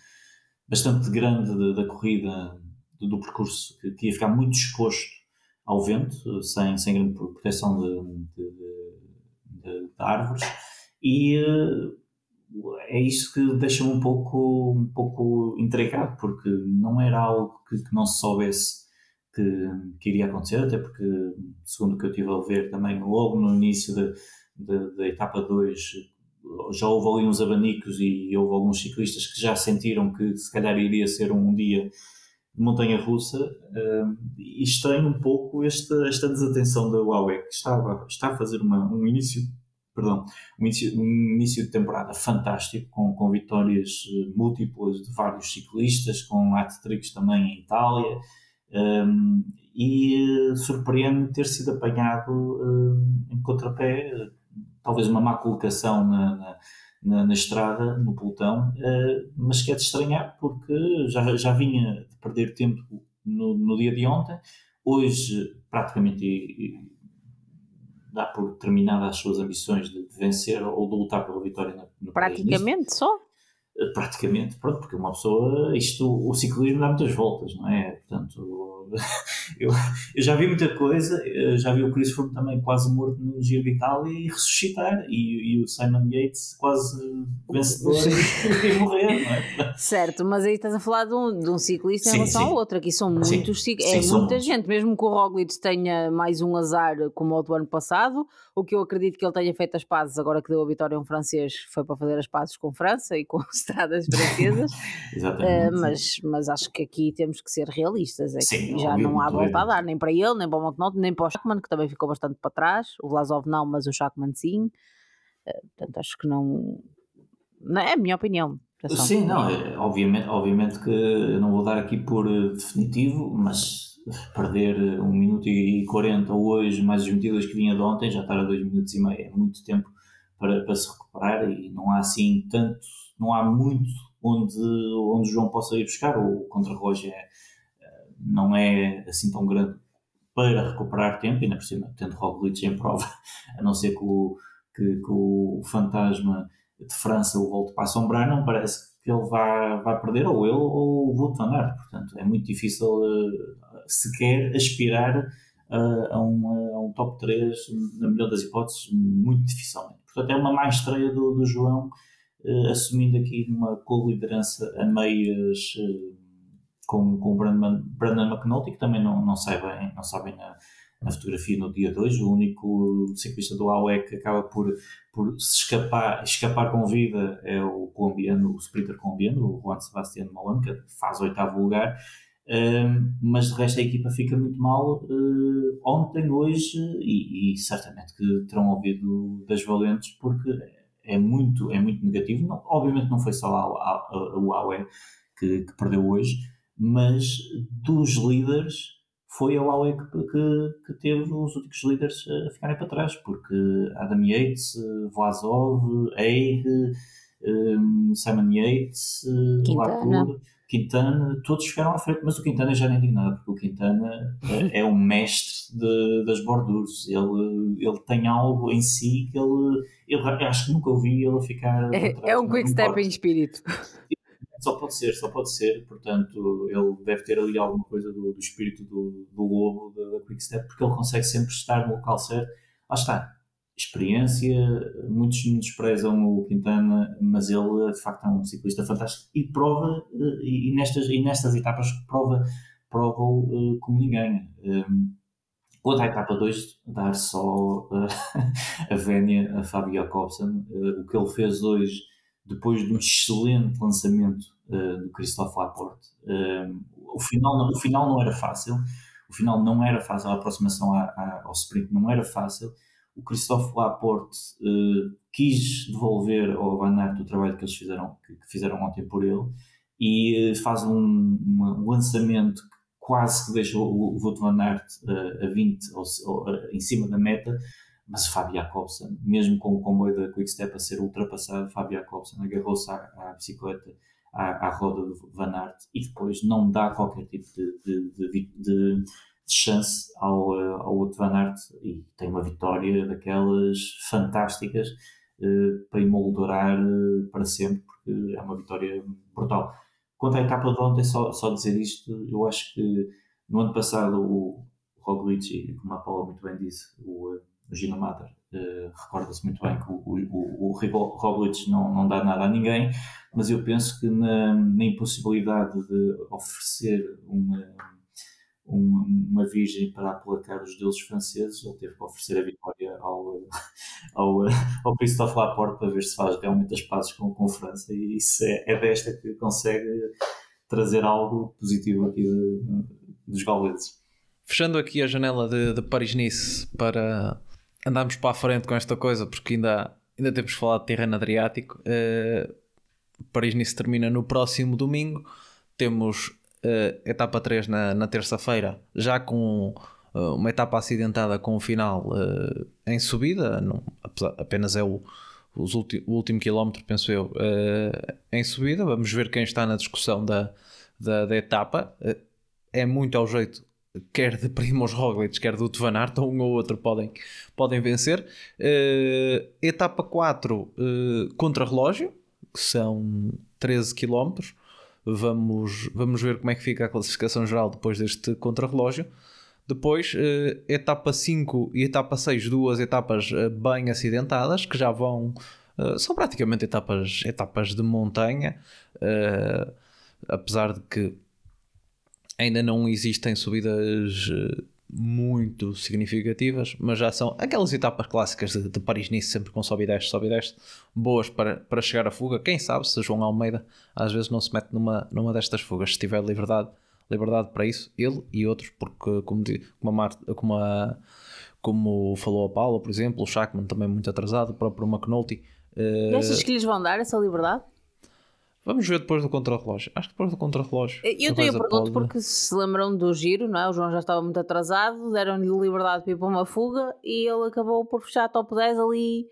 bastante grande da corrida, do, do percurso, que, que ia ficar muito exposto ao vento, sem, sem grande proteção de, de, de, de árvores, e uh, é isso que deixa-me um pouco, um pouco intrigado, porque não era algo que, que não se soubesse que, que, iria acontecer, até porque, segundo o que eu estive a ver também, logo no início da etapa 2, já houve ali uns abanicos e houve alguns ciclistas que já sentiram que se calhar iria ser um dia montanha russa uh, e estranho um pouco esta, esta desatenção da Huawei que estava, está a fazer uma, um início perdão, um início, um início de temporada fantástico com, com vitórias eh, múltiplas de vários ciclistas com hat-tricks também em Itália um, e uh, surpreende ter sido apanhado uh, em contrapé talvez uma má colocação na, na, na, na estrada, no pelotão, uh, mas que é de estranhar porque já, já vinha de perder tempo no, no dia de ontem, hoje praticamente dá por terminadas as suas ambições de, vencer ou de lutar pela vitória no, no Praticamente só? Praticamente, pronto, porque uma pessoa, isto, o ciclismo dá muitas voltas, não é? Portanto, eu, eu já vi muita coisa, já vi o Chris Froome também quase morto no Giro de Itália e ressuscitar, e, e o Simon Yates quase vencedor e, morrer, não é? Certo, mas aí estás a falar de um, de um ciclista em sim, relação sim. ao outro, aqui são muitos ciclistas, é muita gente, mesmo que o Roglic tenha mais um azar como o do ano passado, o que eu acredito que ele tenha feito as pazes agora que deu a vitória a um francês foi para fazer as pazes com França e com estradas francesas, uh, mas, mas acho que aqui temos que ser realistas, é Sim, já não há volta a dar, nem para ele, nem para o McNaught, nem para o Schachmann, que também ficou bastante para trás, o Vlasov não, mas o Schachmann sim, uh, portanto acho que não, não é a minha opinião. Sim, não, é, obviamente, obviamente que eu não vou dar aqui por eh, definitivo, mas perder 1 minuto e 40 hoje, mais os 22 que vinha de ontem, já estar a 2 minutos e meio, é muito tempo para, para se recuperar e não há assim tanto não há muito onde, onde João possa ir buscar. O contra-relógio é, não é assim tão grande para recuperar tempo, ainda por cima, tendo Roglic em prova, a não ser que o, que, que o fantasma de França o volte para assombrar, não parece que ele vá perder, ou ele ou o Wout van Aert. Portanto, é muito difícil uh, sequer aspirar uh, a, um, a um top 3, na melhor das hipóteses, muito dificilmente. Portanto, é uma má estreia do, do João assumindo aqui uma co-liderança a meias uh, com, com o Brandon, Brandon McNulty, que também não, não sai bem, não sai bem na, na fotografia no dia 2, o único ciclista do AUE que acaba por, por se escapar, escapar com vida é o colombiano, o sprinter colombiano, o Juan Sebastián Molan, que faz oitavo lugar, uh, mas de resto a equipa fica muito mal uh, ontem, hoje e, e, certamente que terão ouvido das valentes porque é muito, é muito negativo. Não, obviamente não foi só o Huawei que, que, perdeu hoje, mas dos líderes foi a Huawei que, que, que, teve os únicos líderes a ficarem para trás, porque Adam Yates, Vlasov, Eir, um, Simon Yates, Latour, Quintana, todos ficaram à frente, mas o Quintana já nem digo nada, porque o Quintana é, é um mestre de, das borduras. Ele, ele tem algo em si que ele, ele acho que nunca ouvi ele ficar. É, é um quick step em espírito. Só pode ser, só pode ser. Portanto, ele deve ter ali alguma coisa do, do espírito do, do lobo da quick step, porque ele consegue sempre estar no local certo. Lá está, experiência, muitos desprezam o Quintana, mas ele de facto é um ciclista fantástico e prova, eh, e nestas, e nestas etapas prova, prova uh, como ninguém. Um, quanto à etapa 2, dar só uh, a vénia a Fábio Jacobsen, uh, o que ele fez hoje, depois de um excelente lançamento do Christophe Laporte. o, final, o final não era fácil, o final não era fácil, a aproximação a, a, ao sprint não era fácil, o Christophe Laporte uh, quis devolver ao Van Aert o trabalho que eles fizeram, que, que fizeram ontem por ele e uh, faz um, um, lançamento que quase que deixa o, o Wout Van Aert uh, a 20 ou, ou, em cima da meta, mas Fábio Jacobsen, mesmo com o comboio da Quickstep a ser ultrapassado, Fábio Jacobsen agarrou-se à, à, bicicleta, à, à, roda do Van Aert e depois não dá qualquer tipo de, de, de, de chance ao, eh, ao Wout Van Aert e tem uma vitória daquelas fantásticas uh, para emoldurar uh, para sempre, porque é uma vitória brutal. Quanto à etapa de ontem, só, só dizer isto, eu acho que no ano passado o Roglic, como a Paula muito bem disse, o, o Gino Mater, recorda-se muito bem que o, o, o Roglic não, não dá nada a ninguém, mas eu penso que na, na impossibilidade de oferecer uma uma virgem para aplacar os deuses franceses, ele teve que oferecer a vitória ao, ao, ao Christophe Laporte para ver se faz realmente as pazes com, com França e isso é, é desta que consegue trazer algo positivo aqui de, dos gauleses. Fechando aqui a janela de, de Paris-Nice para andarmos para a frente com esta coisa, porque ainda, ainda temos falar de terreno Adriático. Uh, Paris-Nice termina no próximo domingo. Temos uh, etapa 3 na, na terça-feira, já com uma etapa acidentada com o final uh, em subida, não, apenas é o, ulti, o último quilómetro, penso eu, uh, em subida. Vamos ver quem está na discussão da, da, da etapa. Uh, é muito ao jeito, quer de Primoz Roglic, quer do Van Aert, um ou outro podem, podem vencer. etapa 4, contra relógio, que são 13 quilómetros. Vamos, vamos ver como é que fica a classificação geral depois deste contrarrelógio. Depois, uh, etapa 5 e etapa 6, duas etapas uh, bem acidentadas, que já vão. Uh, são praticamente etapas, etapas de montanha, apesar de que ainda não existem subidas muito significativas, mas já são aquelas etapas clássicas de, de Paris-Nice, sempre com sobe e desce, sobe e desce, boas para, para chegar à fuga. Quem sabe se João Almeida às vezes não se mete numa, numa destas fugas, se tiver liberdade liberdade para isso, ele e outros, porque como, como, a, Marta, como, a, como falou a Paula, por exemplo, o Shackman também muito atrasado, o próprio McNulty. Uh, achas que lhes vão dar essa liberdade? Vamos ver depois do contra-relógio. Acho que depois do contra-relógio. Eu tenho a pergunta porque se lembram do giro, não é? O João já estava muito atrasado, deram-lhe liberdade para ir para uma fuga e ele acabou por fechar top 10 ali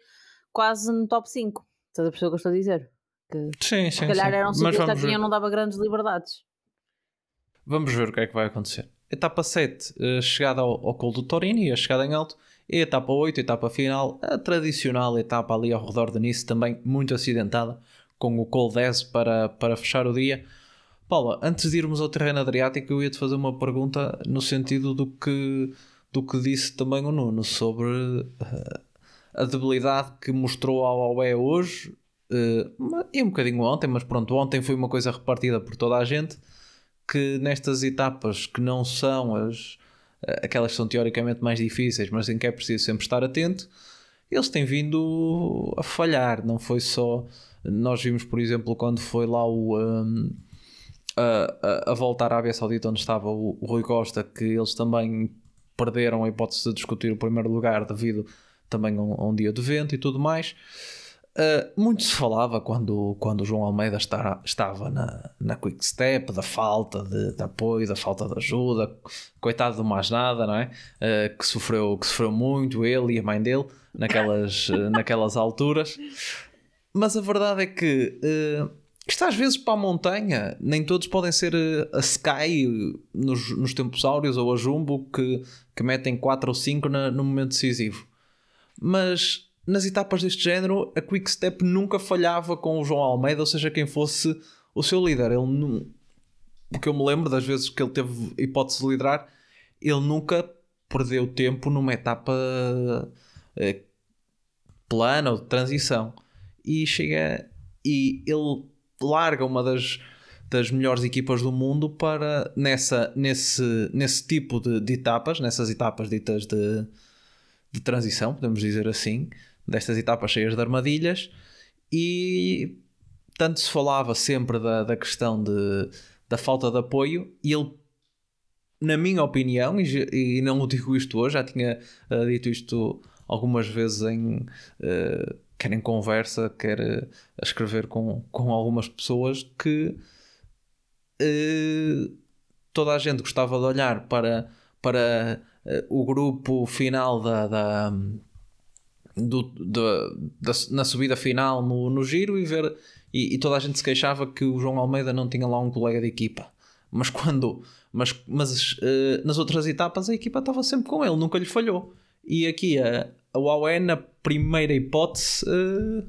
quase no top 5. Estás a perceber o que eu estou a dizer? Que sim, sim. Se calhar sim. era um sítio que não dava grandes liberdades. Vamos ver o que é que vai acontecer. Etapa 7, eh, chegada ao, ao colo do Torini, a chegada em alto. E etapa 8, etapa final, a tradicional etapa ali ao redor de Nice, também muito acidentada, com o colo 10 para, para fechar o dia. Paula, antes de irmos ao terreno Adriático, eu ia te fazer uma pergunta no sentido do que, do que disse também o Nuno sobre uh, a debilidade que mostrou ao AUE hoje uh, e um bocadinho ontem, mas pronto, ontem foi uma coisa repartida por toda a gente que nestas etapas que não são as aquelas que são teoricamente mais difíceis, mas em que é preciso sempre estar atento, eles têm vindo a falhar. Não foi só. Nós vimos, por exemplo, quando foi lá o. Um, a, a, volta à Arábia Saudita, onde estava o, o Rui Costa, que eles também perderam a hipótese de discutir o primeiro lugar devido também a um, a um dia de vento e tudo mais. Uh, muito se falava quando, quando o João Almeida está, estava na, na Quick Step da falta de, de, apoio, da falta de ajuda, coitado do mais nada, não é? Uh, que, sofreu, que sofreu muito ele e a mãe dele naquelas, naquelas alturas. Mas a verdade é que uh, isto às vezes para a montanha, nem todos podem ser a Sky nos, nos tempos áureos ou a Jumbo que, que metem 4 ou 5 no momento decisivo. Mas nas etapas deste género, a Quick Step nunca falhava com o João Almeida, ou seja, quem fosse o seu líder. Ele não... Porque eu me lembro das vezes que ele teve hipótese de liderar, ele nunca perdeu tempo numa etapa eh, plana ou de transição. E chega e ele larga uma das, das melhores equipas do mundo para nessa, nesse, nesse tipo de, de etapas, nessas etapas ditas de, de transição, podemos dizer assim, destas etapas cheias de armadilhas. E tanto se falava sempre da, da questão de, da falta de apoio e ele na minha opinião, e, e não digo isto hoje, já tinha uh, dito isto algumas vezes em uh, quer em conversa, quer a escrever com, com algumas pessoas que uh, toda a gente gostava de olhar para, para o grupo final da, da do, do, da, na subida final no, no giro e ver e, e, toda a gente se queixava que o João Almeida não tinha lá um colega de equipa. Mas quando mas, mas uh, nas outras etapas a equipa estava sempre com ele, nunca lhe falhou. E aqui a, a UAE na primeira hipótese uh,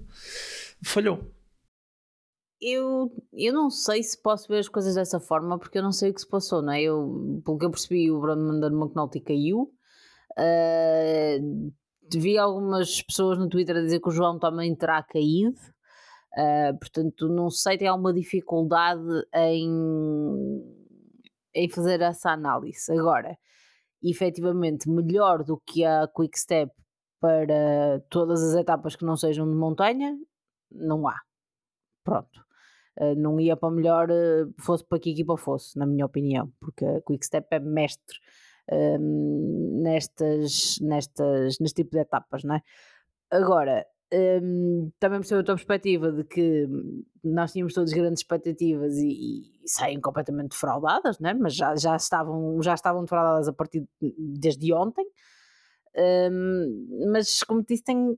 falhou eu, eu não sei se posso ver as coisas dessa forma porque eu não sei o que se passou, não é? Eu, pelo que eu percebi, o Brandon McNulty caiu. Uh, vi algumas pessoas no Twitter a dizer que o João também terá caído. Uh, portanto, não sei, tem alguma dificuldade em, em fazer essa análise. Agora, efetivamente, melhor do que a Quick Step para todas as etapas que não sejam de montanha, não há. Pronto. Uh, não ia para melhor, uh, fosse para que equipa fosse, na minha opinião, porque a Quick Step é mestre um, nestas, nestas, neste tipo de etapas, não é? Agora, um, também percebo a tua perspectiva de que nós tínhamos todas grandes expectativas e, e saem completamente defraudadas, né? mas já, já, estavam, já estavam defraudadas a partir de, desde ontem. Um, mas como te disse, tenho,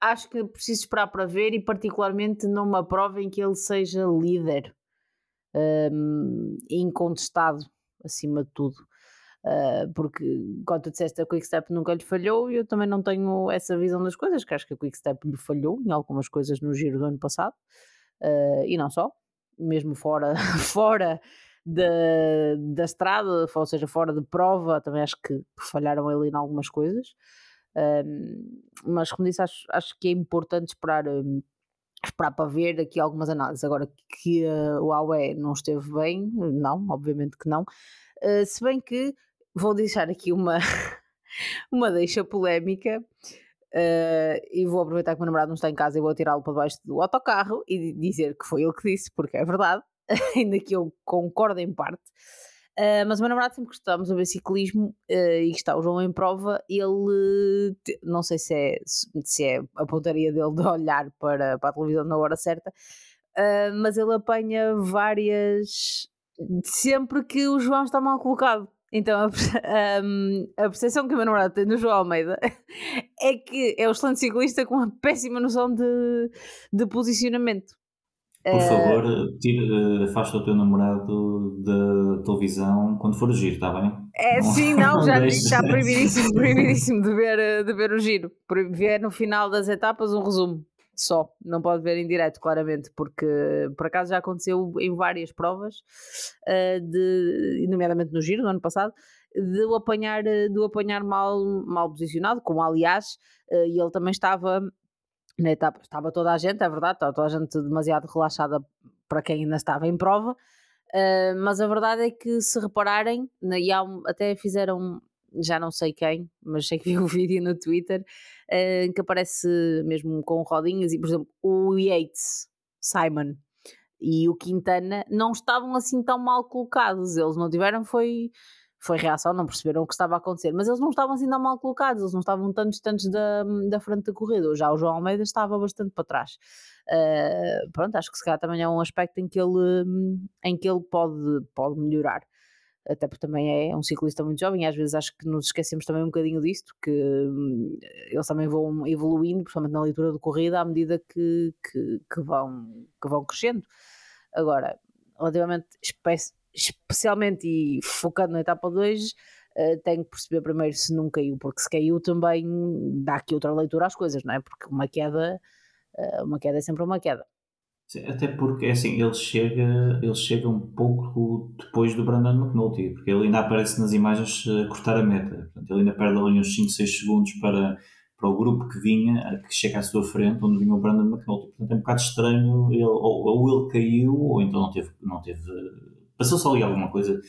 acho que preciso esperar para ver e particularmente numa prova em que ele seja líder um, incontestado acima de tudo. Uh, porque, quando tu disseste, a Quickstep nunca lhe falhou e eu também não tenho essa visão das coisas, que acho que a Quickstep lhe falhou em algumas coisas no giro do ano passado uh, e não só, mesmo fora, fora da, da estrada, ou seja, fora de prova, também acho que falharam ali em algumas coisas. Um, mas, como disse, acho, acho que é importante esperar. Um, esperar para ver aqui algumas análises. Agora que uh, o Huawei não esteve bem, não, obviamente que não. Uh, se bem que vou deixar aqui uma, uma deixa polémica uh, e vou aproveitar que o meu namorado não está em casa e vou tirá-lo para debaixo do autocarro e dizer que foi ele que disse, porque é verdade, ainda que eu concordo em parte. Uh, mas o meu namorado sempre estamos a ver ciclismo uh, e que está o João em prova, ele não sei se é, se é a pontaria dele de olhar para, para a televisão na hora certa, uh, mas ele apanha várias sempre que o João está mal colocado. Então, a, a, a percepção que o meu namorado tem do João Almeida é que é o excelente ciclista com uma péssima noção de, de posicionamento. Por uh, favor, tira, afasta o teu namorado da televisão quando for o giro, está bem? É, não, sim, não, já não está proibidíssimo, proibidíssimo de ver, de ver o giro. Ver no final das etapas um resumo só, não pode ver em direto, claramente, porque por acaso já aconteceu em várias provas, de, nomeadamente no giro, no ano passado, de o apanhar, de o apanhar mal, mal posicionado, como aliás, e ele também estava etapa, estava toda a gente, é verdade, estava toda a gente demasiado relaxada para quem ainda estava em prova, uh, mas a verdade é que se repararem, e há, até fizeram já não sei quem, mas sei que vi um vídeo no Twitter uh, que aparece mesmo com rodinhas e, por exemplo, o Yates, Simon e o Quintana não estavam assim tão mal colocados. Eles não tiveram, foi, foi reação, não perceberam o que estava a acontecer, mas eles não estavam assim tão mal colocados, eles não estavam tão distantes da, da frente da corrida. Já o João Almeida estava bastante para trás. Uh, pronto, acho que se calhar também é um aspecto em que ele, em que ele pode, pode melhorar até porque também é um ciclista muito jovem e às vezes acho que nos esquecemos também um bocadinho disto, que hum, eles também vão evoluindo, principalmente na leitura de corrida, à medida que, que, que vão, que vão crescendo. Agora, relativamente, especialmente e focando na etapa 2, uh, eh, tenho que perceber primeiro se não caiu, porque se caiu também dá aqui outra leitura às coisas, não é? Porque uma queda, uh, uma queda é sempre uma queda. Sim, até porque, é assim, ele chega, ele chega um pouco depois do Brandon McNulty, porque ele ainda aparece nas imagens a cortar a meta. Portanto, ele ainda perde ali uns 5, 6 segundos para, para o grupo que vinha, que chega à sua frente, onde vinha o Brandon McNulty. Portanto, é um bocado estranho, ele, ou, ou ele caiu, ou então não teve, não teve passou só ali alguma coisa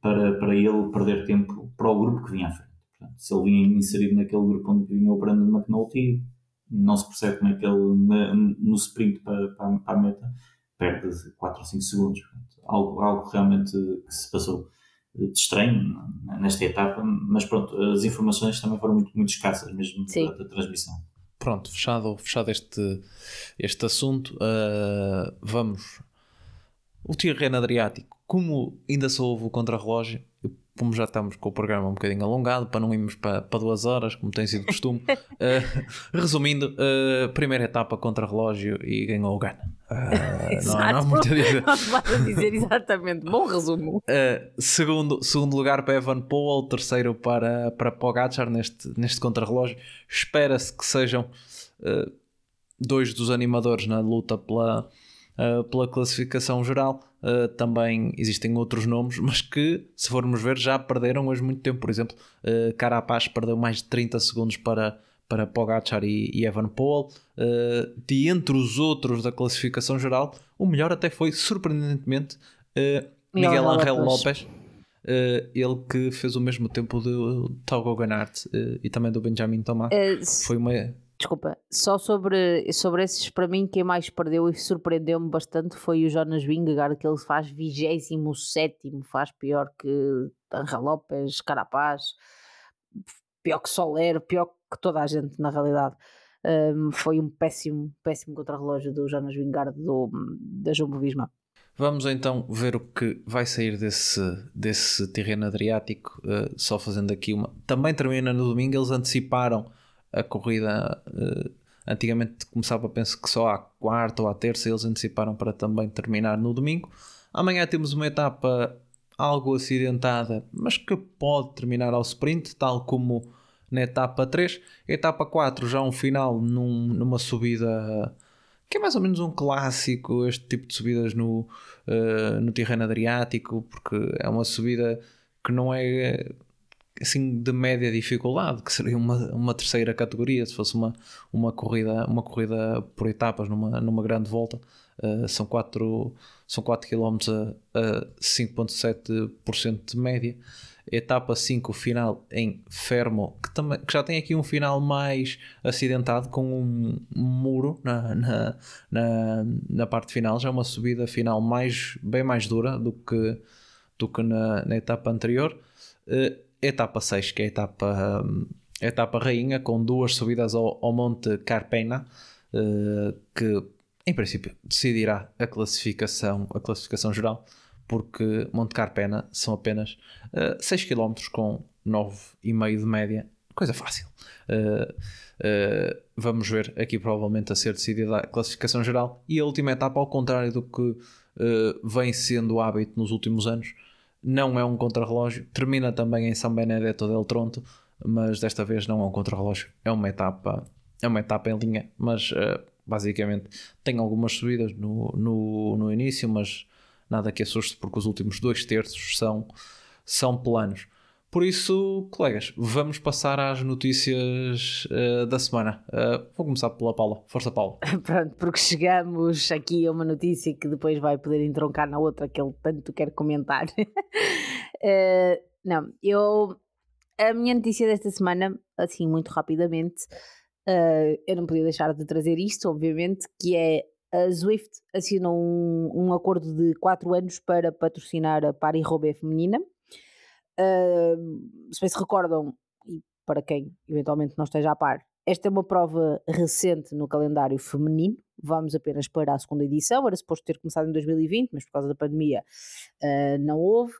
para, para ele perder tempo para o grupo que vinha à frente. Portanto, se ele vinha inserido naquele grupo onde vinha o Brandon McNulty, não se percebe como é que ele na, no sprint para, para, para, a meta perde 4 ou 5 segundos. Algo, algo realmente que se passou de estranho nesta etapa, mas pronto, as informações também foram muito, muito escassas mesmo da, transmissão. Pronto, fechado, fechado este, este assunto, uh, vamos. O Tirreno Adriático, como ainda só houve o contrarrelógio, como já estamos com o programa um bocadinho alongado, para não irmos para, para duas horas, como tem sido costume. uh, resumindo, uh, primeira etapa contra relógio e ganhou o Gana. Uh, não, não há muito a dizer. Não dizer exatamente, bom resumo. Segundo, segundo lugar para Evan Powell, terceiro para, para Pogacar neste, neste contrarrelógio. Espera-se que sejam dois dos animadores na luta pela, pela classificação geral. Uh, também existem outros nomes, mas que, se formos ver, já perderam hoje muito tempo. Por exemplo, uh, Carapaz perdeu mais de 30 segundos para, para Pogacar e, e Evan Paul. Uh, de entre os outros da classificação geral, o melhor até foi, surpreendentemente, uh, Miguel Ángel Lopes. ele que fez o mesmo tempo do Togo Ganart e também do Benjamin Thomas. foi uma Desculpa, só sobre, sobre esses, para mim, quem mais perdeu e surpreendeu-me bastante foi o Jonas Vingegaard, que ele faz 27, faz pior que Angel Lopes, Carapaz, pior que Soler, pior que toda a gente, na realidade. um, foi um péssimo, péssimo contrarrelógio do Jonas Vingard do, da Jumbo Visma. Vamos então ver o que vai sair desse, desse terreno adriático, uh, só fazendo aqui uma. Também termina no domingo, eles anteciparam a corrida. Uh, antigamente começava, penso que só à quarta ou à terça, eles anteciparam para também terminar no domingo. Amanhã temos uma etapa algo acidentada, mas que pode terminar ao sprint, tal como na etapa 3. Etapa 4, já um final num, numa subida que é mais ou menos um clássico, este tipo de subidas no, uh, no terreno Adriático, porque é uma subida que não é assim de média dificuldade, que seria uma, uma terceira categoria, se fosse uma, uma, corrida, uma corrida por etapas numa, numa grande volta. Uh, são 4 são 4 km a, a 5,7% de média etapa 5 final em Fermo, que, também, que já tem aqui um final mais acidentado com um, um muro na, na, na, na, parte final, já é uma subida final mais, bem mais dura do que, do que na, na etapa anterior. Uh, etapa 6, que é a etapa, um, etapa rainha, com duas subidas ao, ao Monte Carpena, uh, que em princípio decidirá a classificação, a classificação geral porque Monte Carpena são apenas uh, 6 km com 9,5 de média, coisa fácil. Uh, uh, vamos ver aqui provavelmente a ser decidida a classificação geral e a última etapa, ao contrário do que uh, vem sendo o hábito nos últimos anos, não é um contrarrelógio, termina também em São Benedetto del Tronto, mas desta vez não é um contrarrelógio, é uma etapa, é uma etapa em linha, mas uh, basicamente tem algumas subidas no, no, no início, mas nada que assuste, porque os últimos dois terços são, são planos. Por isso, colegas, vamos passar às notícias uh, da semana. Uh, vou começar pela Paula. Força, Paula. Pronto, porque chegamos aqui a uma notícia que depois vai poder entroncar na outra que ele tanto quer comentar. uh, não, eu. A minha notícia desta semana, assim, muito rapidamente, eu não podia deixar de trazer isto, obviamente, que é a Zwift assinou um, um acordo de 4 anos para patrocinar a Paris-Roubaix feminina. Se bem se recordam, e para quem eventualmente não esteja a par, esta é uma prova recente no calendário feminino. Vamos apenas para a segunda edição. Era suposto ter começado em 2020, mas por causa da pandemia uh, não houve.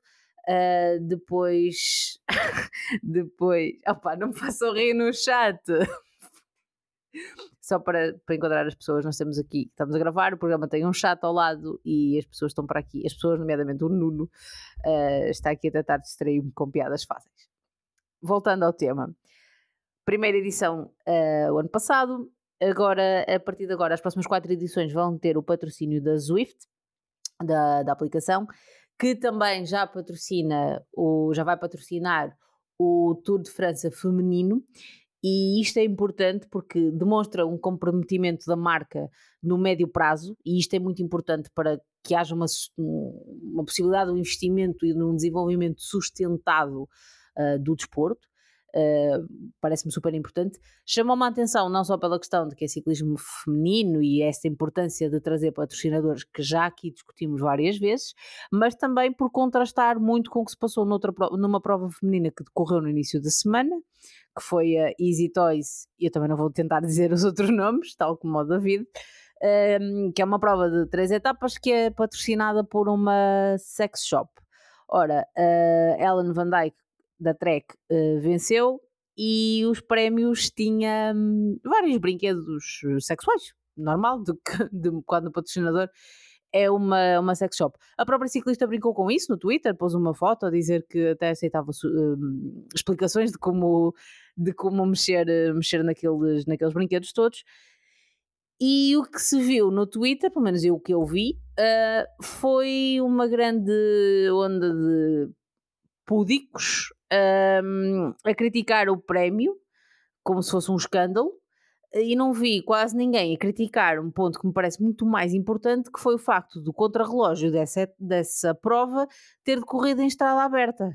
Uh, depois. depois. Opá, não me façam rir no chat! Só para, para encontrar as pessoas, nós temos aqui, estamos a gravar, o programa tem um chat ao lado e as pessoas estão para aqui, as pessoas, nomeadamente o Nuno, uh, está aqui a tentar distrair-me com piadas fáceis. Voltando ao tema, primeira edição uh, o ano passado, agora, a partir de agora, as próximas quatro edições vão ter o patrocínio da Zwift, da, da aplicação, que também já patrocina, o, já vai patrocinar o Tour de França feminino e isto é importante porque demonstra um comprometimento da marca no médio prazo, e isto é muito importante para que haja uma, uma possibilidade de um investimento e de um desenvolvimento sustentado uh, do desporto. Uh, parece-me super importante. Chamou-me a atenção não só pela questão de que é ciclismo feminino e esta importância de trazer patrocinadores que já aqui discutimos várias vezes, mas também por contrastar muito com o que se passou noutra, numa prova feminina que decorreu no início da semana, que foi a Easy Toys, eu também não vou tentar dizer os outros nomes, tal como o David, um, ehm, que é uma prova de três etapas que é patrocinada por uma sex shop. Ora, uh, Ellen Van Dyke da Trek uh, venceu e os prémios tinham um, vários brinquedos sexuais, normal, de, de, quando o patrocinador é uma, uma sex shop. A própria ciclista brincou com isso no Twitter, pôs uma foto a dizer que até aceitava uh, explicações de como, de como mexer, uh, mexer naqueles, naqueles brinquedos todos. E o que se viu no Twitter, pelo menos eu o que eu vi, uh, foi uma grande onda de púdicos a criticar o prémio como se fosse um escândalo e não vi quase ninguém a criticar um ponto que me parece muito mais importante, que foi o facto do contrarrelógio dessa, dessa prova ter decorrido em estrada aberta.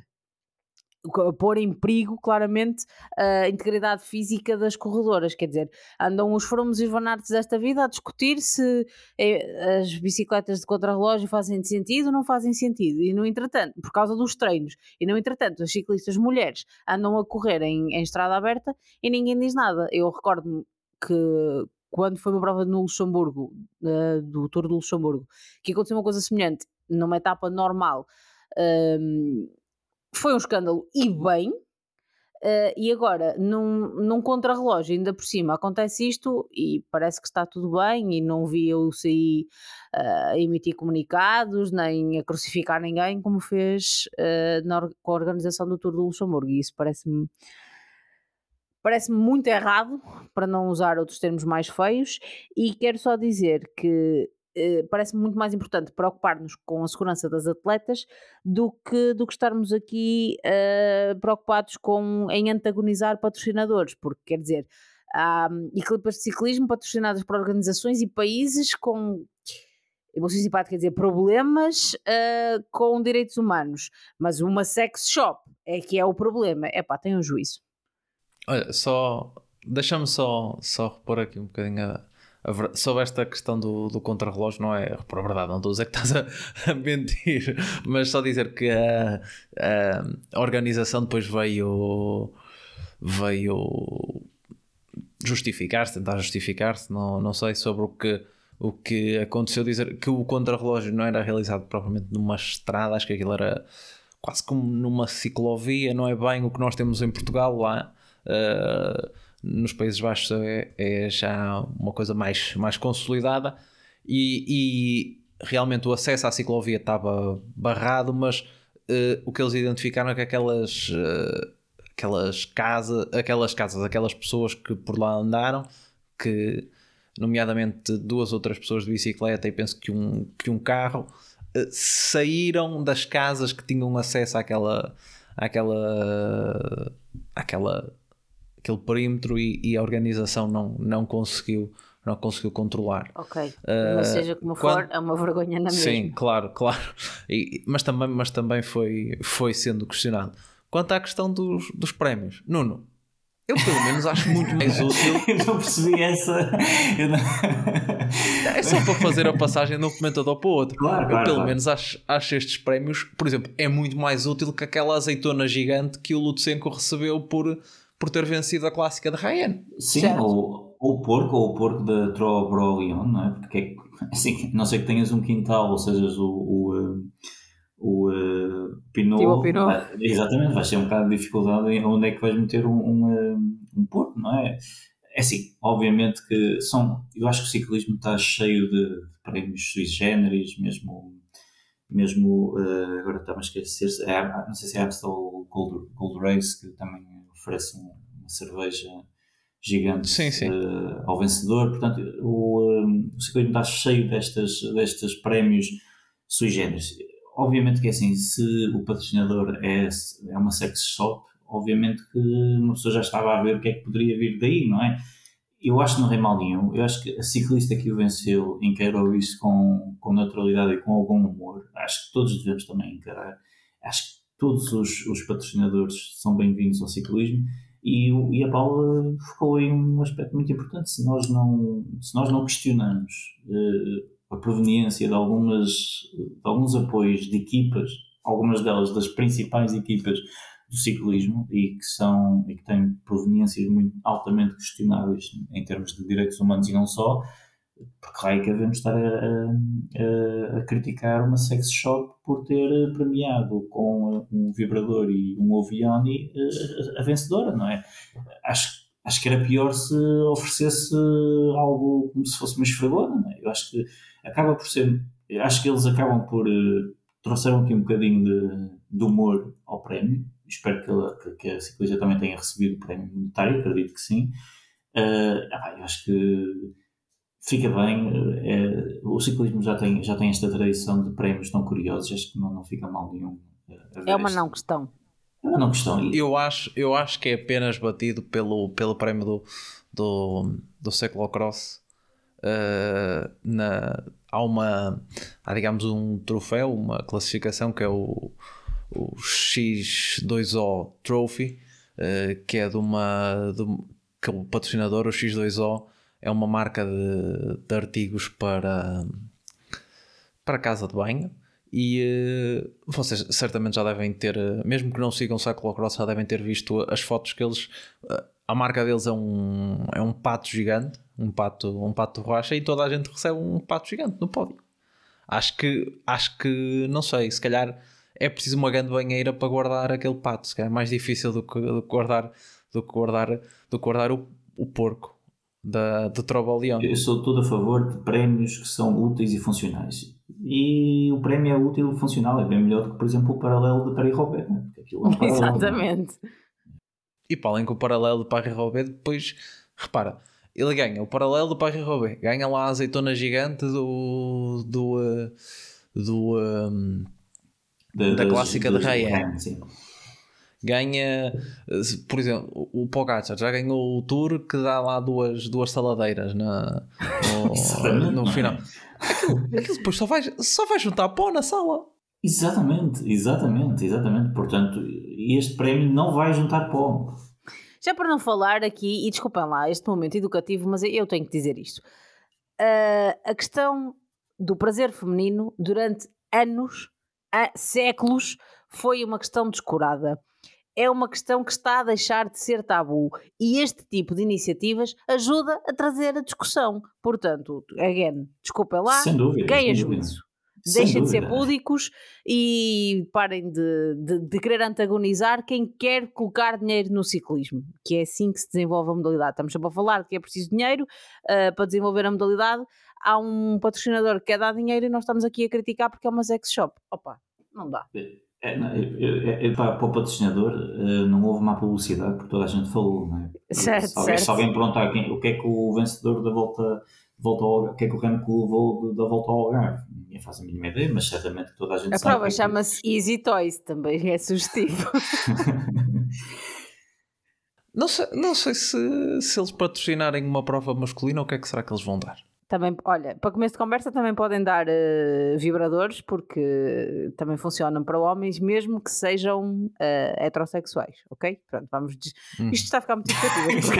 Pôr em perigo, claramente, a integridade física das corredoras. Quer dizer, andam os fromos e os vanartes desta vida a discutir se é, as bicicletas de contrarrelógio fazem sentido ou não fazem sentido. E, no entretanto, por causa dos treinos, e no entretanto, as ciclistas mulheres andam a correr em, em estrada aberta e ninguém diz nada. Eu recordo-me que quando foi uma prova no Luxemburgo, uh, do Tour do Luxemburgo, que aconteceu uma coisa semelhante numa etapa normal, um, foi um escândalo e bem. Uh, e agora, num, num contrarrelógio, ainda por cima, acontece isto e parece que está tudo bem. E não vi o UCI uh, a emitir comunicados nem a crucificar ninguém, como fez uh, na, com a organização do Tour do Luxemburgo. E isso parece-me parece-me muito errado, para não usar outros termos mais feios, e quero só dizer que eh, parece-me muito mais importante preocupar-nos com a segurança das atletas do que, do que estarmos aqui uh, preocupados com, em antagonizar patrocinadores, porque quer dizer, há um, equipas de ciclismo patrocinadas por organizações e países com eu vou ser simpática quer dizer, problemas uh, com direitos humanos, mas uma sex shop é que é o problema. É pá, tem um juízo. Olha, só. Deixa-me só, só repor aqui um bocadinho a, a, sobre esta questão do, do contrarrelógio, não é repor a verdade, não estou a dizer que estás a, a mentir, mas só dizer que a, a, organização depois veio. veio justificar-se, tentar justificar-se, não, não sei sobre o que, o que aconteceu, dizer que o contrarrelógio não era realizado propriamente numa estrada, acho que aquilo era quase como numa ciclovia, não é bem o que nós temos em Portugal lá uh, nos Países Baixos é, é, já uma coisa mais, mais consolidada e, e, realmente o acesso à ciclovia estava barrado, mas uh, o que eles identificaram é que aquelas, uh, aquelas, casa, aquelas casas, aquelas pessoas que por lá andaram, que nomeadamente duas outras pessoas de bicicleta e penso que um, que um carro, saíram das casas que tinham acesso àquela, àquela, àquela aquele perímetro e, e, a organização não, não conseguiu não conseguiu controlar. Ok, uh, mas seja como quando... for, é uma vergonha na mesma. Sim, claro, claro. E, mas também, mas também foi, foi sendo questionado. Quanto à questão dos, dos prémios, Nuno, eu pelo menos acho muito mais útil. eu não percebi essa. Não... É só para fazer a passagem de um comentador para o outro. Claro, eu claro, pelo claro. menos acho, acho estes prémios, por exemplo, é muito mais útil que aquela azeitona gigante que o Lutsenko recebeu por por ter vencido a clássica de Ryan. Sim, ou, ou o porco, ou o porco da Trobroleon, não é? Porque é, assim, não sei que tenhas um quintal, ou sejas o, o, eh, o, o uh, Pinot, tipo Pinot. Vai, exatamente, vai ser um bocado de dificuldade em onde é que vais meter um, um, eh, um porco, não é? É assim, obviamente que são. Eu acho que o ciclismo está cheio de, de prémios sui generis, mesmo. Mesmo uh, agora está-me a esquecer, é, não sei se é a Amstel Gold, Gold Race, que também oferece uma cerveja gigante sim, sim. Uh, ao vencedor. Portanto, o, um, o ciclismo está cheio destas, destes prémios sui generis. Obviamente que é assim, se o patrocinador é, é uma sex shop, obviamente que uma pessoa já estava a ver o que é que poderia vir daí, não é? Eu acho que não tem mal nenhum. Eu acho que a ciclista que o venceu encarou isso com, com naturalidade e com algum humor. Acho que todos devemos também encarar. Acho que todos os, os patrocinadores são bem-vindos ao ciclismo e, e, a Paula focou em um aspecto muito importante. Se nós não, se nós não questionamos uh, a proveniência de, algumas, de alguns apoios de equipas, algumas delas das principais equipas do ciclismo e que são e que têm proveniências muito altamente questionáveis em termos de direitos humanos e não só, porque raio que devemos estar a, a, a, criticar uma sex shop por ter premiado com um vibrador e um Ovioni a, a vencedora, não é? Acho, acho que era pior se oferecesse algo como se fosse uma esfregona, não é? Eu acho que acaba por ser. Acho que eles acabam por. trouxeram aqui um bocadinho de, de humor ao prémio. Espero que, que, que a ciclista também tenha recebido o prémio monetário, acredito que sim. Uh, eu acho que fica bem. É, o ciclismo já tem, já tem esta tradição de prémios tão curiosos, acho que não, não fica mal nenhum. É uma não questão. É uma não questão. Eu acho, eu acho que é apenas batido pelo, pelo prémio do, do, do Cyclocross. Uh, na, há uma há digamos um troféu, uma classificação que é o, o X2O Trophy, uh, que é de uma de, que é o patrocinador, o X2O, é uma marca de, de artigos para, para casa de banho. E uh, vocês certamente já devem ter, uh, mesmo que não sigam cyclocross, já devem ter visto as fotos que eles. Uh, a marca deles é um, é um pato gigante, um pato, um pato de rocha, e toda a gente recebe um pato gigante no pódio. Acho que, acho que, não sei, se calhar é preciso uma grande banheira para guardar aquele pato. Se calhar é mais difícil do que, do que guardar, do que guardar, do que guardar o, o porco da, do Trobolion. Eu sou todo a favor de prémios que são úteis e funcionais. E o prémio é útil e funcional, é bem melhor do que, por exemplo, o paralelo de Paris-Roubaix. Né? É um Exatamente. E para além que o paralelo de Paris-Roubaix, depois, repara, ele ganha o paralelo do Paris-Roubaix, ganha lá a azeitona gigante do. do. Uh, do um, de, da clássica de, de Rayan. Ganha, por exemplo, o Pogacar já ganhou o Tour que dá lá duas, duas saladeiras na, no, no final. Aquilo, aquilo depois só vai, só vai juntar pó na sala. Exatamente, exatamente, exatamente. Portanto, este prémio não vai juntar pó. Já para não falar aqui, e desculpem lá este momento educativo, mas eu tenho que dizer isto. Uh, a questão do prazer feminino durante anos, séculos, foi uma questão descurada. É uma questão que está a deixar de ser tabu e este tipo de iniciativas ajuda a trazer a discussão. Portanto, again, desculpem lá, ganha juízo. Deixem de ser púdicos e parem de, de, de, querer antagonizar quem quer colocar dinheiro no ciclismo, que é assim que se desenvolve a modalidade. Estamos sempre a falar de que é preciso dinheiro uh, para desenvolver a modalidade. Há um patrocinador que quer dar dinheiro e nós estamos aqui a criticar porque é uma sex shop. Opa, não dá. É, não, é, é, para, para o patrocinador uh, não houve má publicidade porque toda a gente falou, não é? Certo, se, alguém, certo. se alguém perguntar quem, o que é que o vencedor da volta volta ao, o que é que o Remco levou da volta ao Algarve? Ninguém faz a mínima ideia, mas certamente toda a gente a sabe. A prova é chama-se Easy Toys, também é sugestivo. não sei, não sei se, se eles patrocinarem uma prova masculina, o que é que será que eles vão dar? Também, olha, para começo de conversa também podem dar uh, vibradores, porque também funcionam para homens, mesmo que sejam uh, heterossexuais, ok? Pronto, vamos. Hum. Isto está a ficar muito educativo.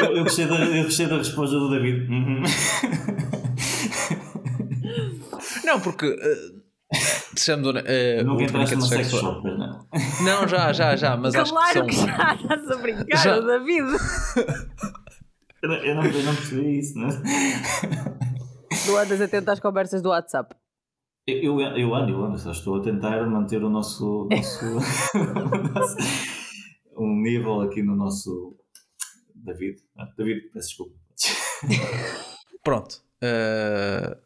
eu, eu, gostei da, eu gostei da resposta do David. Uhum. não, porque. Uh... Sejamos, uh, Nunca entraste numa sex shop, não? Não, já, já, já, mas claro acho que são... que já, estás a brincar, já. David. Eu não, eu não, eu não percebi isso, não é? Tu andas atento às conversas do WhatsApp. Eu, eu, eu ando, eu ando, só estou a tentar manter o nosso, nosso, nosso um nível aqui no nosso David. Ah, David, peço desculpa. Pronto. Uh,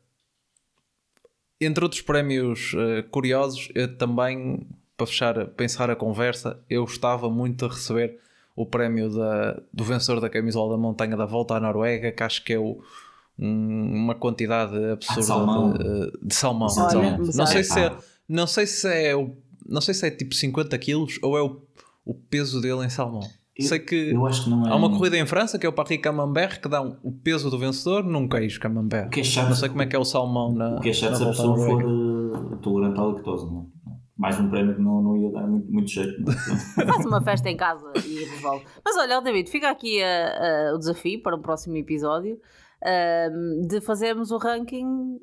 entre outros prémios uh, curiosos, eu também, para fechar, pensar a conversa, eu gostava muito de receber o prémio da, do vencedor da camisola da montanha da volta à Noruega, que acho que é o, um, uma quantidade absurda ah, salmão. De, de, salmão. De salmão. Não, sei se é, não sei se é o, não sei se é tipo 50 quilos ou é o, o peso dele em salmão. Eu, sei que, que é há uma corrida em França que é o Paris Camembert que dá um, o peso do vencedor num queijo Camembert. Que é chato, não sei como é que é o salmão na. O que é chato se a pessoa for uh, tolerante à lactose, não é? Mais um prémio que não, não ia dar muito, muito jeito. Faz uma festa em casa e resolve. Mas olha, David, fica aqui uh, uh, o desafio para um próximo episódio uh, de fazermos o ranking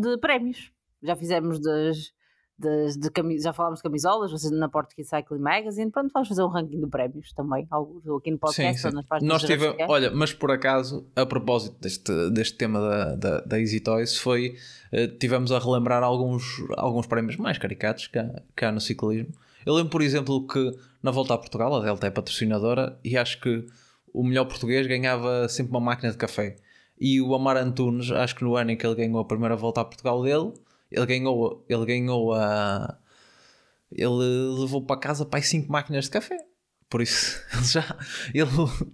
de prémios. Já fizemos das. Das de. Já falámos de camisolas, vocês na Portuguese Cycling Magazine. Pronto, vamos fazer um ranking de prémios também, alguns aqui no podcast. Sim, sim. Nas Nós tivemos, olha, mas por acaso, a propósito deste, deste tema da, da, da Easy Toys, foi eh, tivemos a relembrar alguns, alguns prémios mais caricatos que há, que há no ciclismo. Eu lembro, por exemplo, que na volta a Portugal, a Delta é patrocinadora, e acho que o melhor português ganhava sempre uma máquina de café. E o Amar Antunes, acho que no ano em que ele ganhou a primeira volta a Portugal dele, ele ganhou, ele ganhou a. Ele levou para casa para 5 máquinas de café. Por isso, ele já ele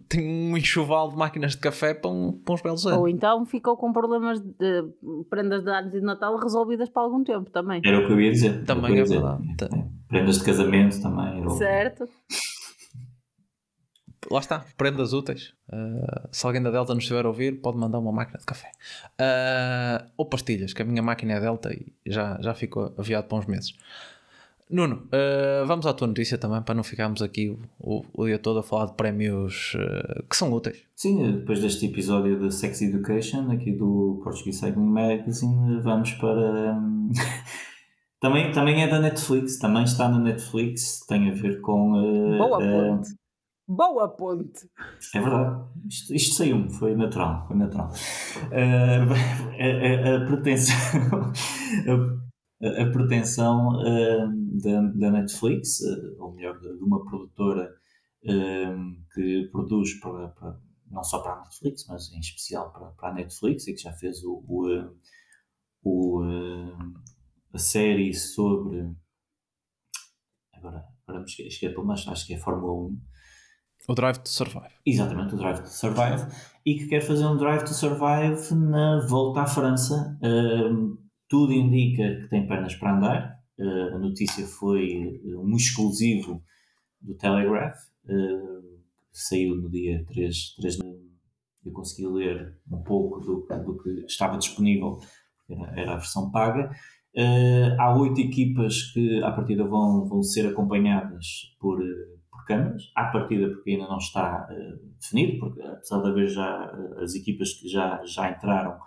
tem um enxoval de máquinas de café para, um, para uns belos anos. Ou então ficou com problemas de prendas de anos e de Natal resolvidas para algum tempo também. Era o que eu ia dizer. Também é verdade. É. Prendas de casamento também. Certo. Lá está, prendas úteis. Uh, se alguém da Delta nos estiver a ouvir, pode mandar uma máquina de café. Uh, ou pastilhas, que a minha máquina é Delta e já, já ficou aviado para uns meses. Nuno, uh, vamos à tua notícia também para não ficarmos aqui o, o dia todo a falar de prémios uh, que são úteis. Sim, depois deste episódio de Sex Education, aqui do Portuguese Cycling Magazine, vamos para. Um, também, também é da Netflix, também está na Netflix, tem a ver com. Uh, Boa ponte. Boa ponte! É verdade. Isto, isto saiu-me, foi natural. Foi natural. Uh, a, a, a, pretensão, a, a pretensão uh, da, da Netflix, uh, ou melhor, de, uma produtora que produz para, para, não só para a Netflix, mas em especial para, para a Netflix, e que já fez o, o, o a série sobre. Agora, agora me esqueci, acho que é Fórmula 1 o Drive to Survive. Exatamente, o Drive to Survive. E que quer fazer um Drive to Survive na volta à França. Uh, tudo indica que tem pernas para andar. Uh, a notícia foi um exclusivo do Telegraph. Uh, saiu no dia 3, 3 de eu consegui ler um pouco do, do que estava disponível, era, era a versão paga. Uh, há oito equipas que, à partida, vão, vão ser acompanhadas por, câmaras, à partida porque ainda não está uh, definido, porque apesar de haver já uh, as equipas que já, já entraram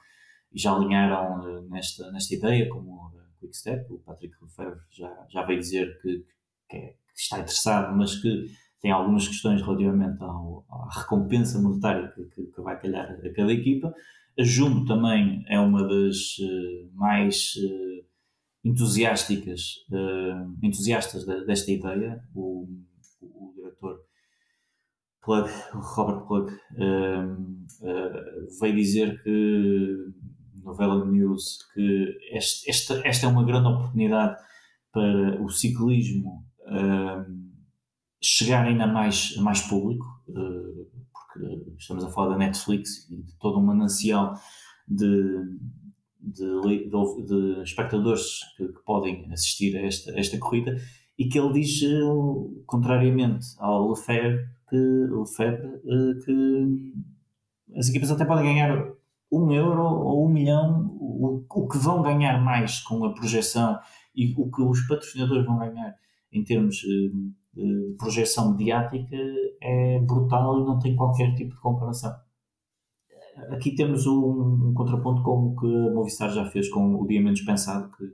e já alinharam uh, nesta, nesta ideia, como o Quickstep, o Patrick Lefebvre já, já veio dizer que, que, é, que, está interessado, mas que tem algumas questões relativamente ao, à recompensa monetária que, que, que, vai calhar a cada equipa. A Jumbo também é uma das mais entusiásticas, entusiastas desta ideia. O, Plug, Robert Plug, um, uh, veio dizer que Novela News que este, esta, esta é uma grande oportunidade para o ciclismo um, chegar ainda mais, mais público, uh, porque estamos a falar da Netflix e de todo um manancial de, de, de, de espectadores que, que, podem assistir a esta, a esta corrida e que ele diz, eh, contrariamente ao Lefebvre, que, Lefebvre, eh, que as equipas até podem ganhar um euro ou um milhão, o, o que vão ganhar mais com a projeção e o que os patrocinadores vão ganhar em termos eh, de projeção mediática é brutal e não tem qualquer tipo de comparação. Aqui temos um, um contraponto com o que a Movistar já fez com o Dia Menos Pensado, que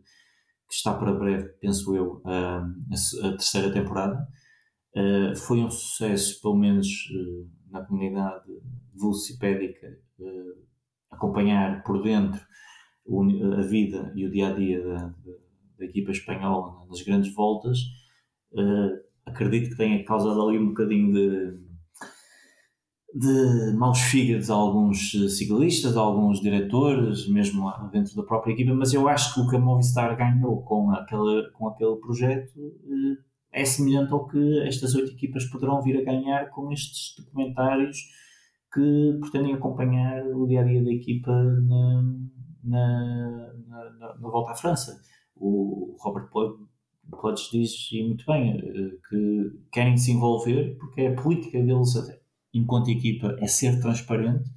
que está para breve, penso eu, a, a terceira temporada. Uh, foi um sucesso, pelo menos uh, na comunidade velocipédica, uh, acompanhar por dentro o, a vida e o dia a dia da, da, equipa espanhola nas grandes voltas. acredito que tenha causado ali um bocadinho de de maus fígados a alguns eh, ciclistas, a alguns diretores, mesmo dentro da própria equipa, mas eu acho que o que a Movistar ganhou com aquele, com aquele projeto eh, é semelhante ao que estas oito equipas poderão vir a ganhar com estes documentários que pretendem acompanhar o dia a dia da equipa na, na, na, na volta à França. O Robert Plutz diz e muito bem eh, que querem se envolver porque é a política deles enquanto equipa, é ser transparente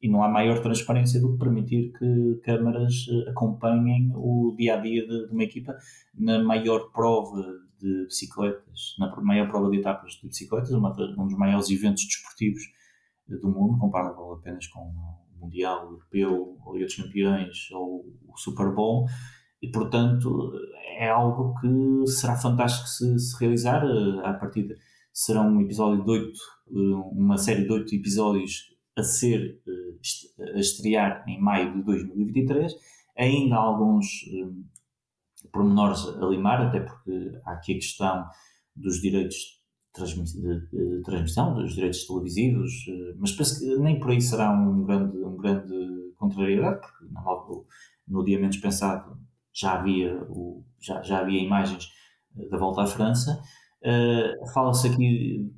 e não há maior transparência do que permitir que câmaras eh, acompanhem o dia a dia de, de uma equipa na maior prova de bicicletas, na maior prova de etapas de bicicletas, uma, um dos maiores eventos desportivos eh, do mundo, comparável apenas com o Mundial, o Europeu, ou dos Campeões ou o Super Bowl. E, portanto, é algo que será fantástico se, se realizar. Eh, partida, será um episódio de oito uma série de oito episódios a ser eh, a estrear em maio de 2023. Ainda alguns pormenores a limar, até porque há aqui a questão dos direitos de, de, transmissão, dos direitos televisivos, eh, mas penso que nem por aí será um grande, um grande contrariedade, porque no, no dia menos pensado já havia, o, já, já havia imagens da volta à França. Uh, Fala-se aqui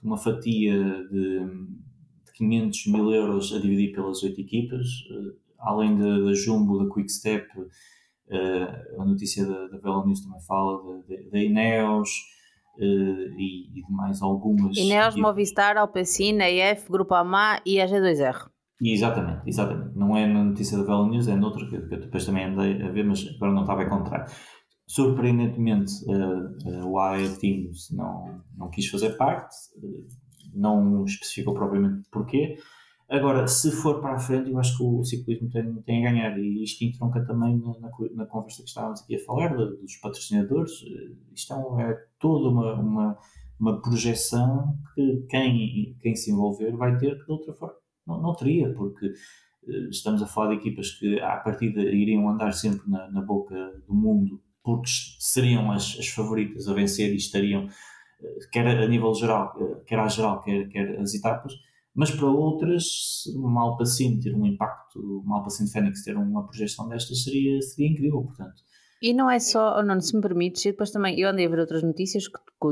uma fatia de, de 500 mil euros a dividir pelas oito equipas, uh, além da Jumbo, da Quickstep, uh, a notícia da, da Vela News também fala da Ineos uh, e, e, de mais algumas. Ineos, Movistar, Alpecin, EF, Grupo AMA e a G2R. Exatamente, exatamente. Não é na notícia da Vela News, é noutra que, que eu depois também andei a ver, mas agora não estava a encontrar. Surpreendentemente, uh, o AE Teams não, não quis fazer parte, não especificou propriamente porquê. Agora, se for para a frente, eu acho que o ciclismo tem, tem a ganhar e isto entronca também na, na, na conversa que estávamos aqui a falar dos patrocinadores. Isto é, é toda uma, uma, uma projeção que quem, quem se envolver vai ter que de outra forma não, não teria, porque uh, estamos a falar de equipas que à partida iriam andar sempre na, na boca do mundo porque seriam as, as favoritas a vencer e estariam, quer a nível geral, quer à geral, quer, quer as etapas, mas para outras, uma Alpacine ter um impacto, uma Alpacine Fênix ter uma projeção destas seria, seria incrível, portanto. E não é só, não, se me permites, depois também eu andei a ver outras notícias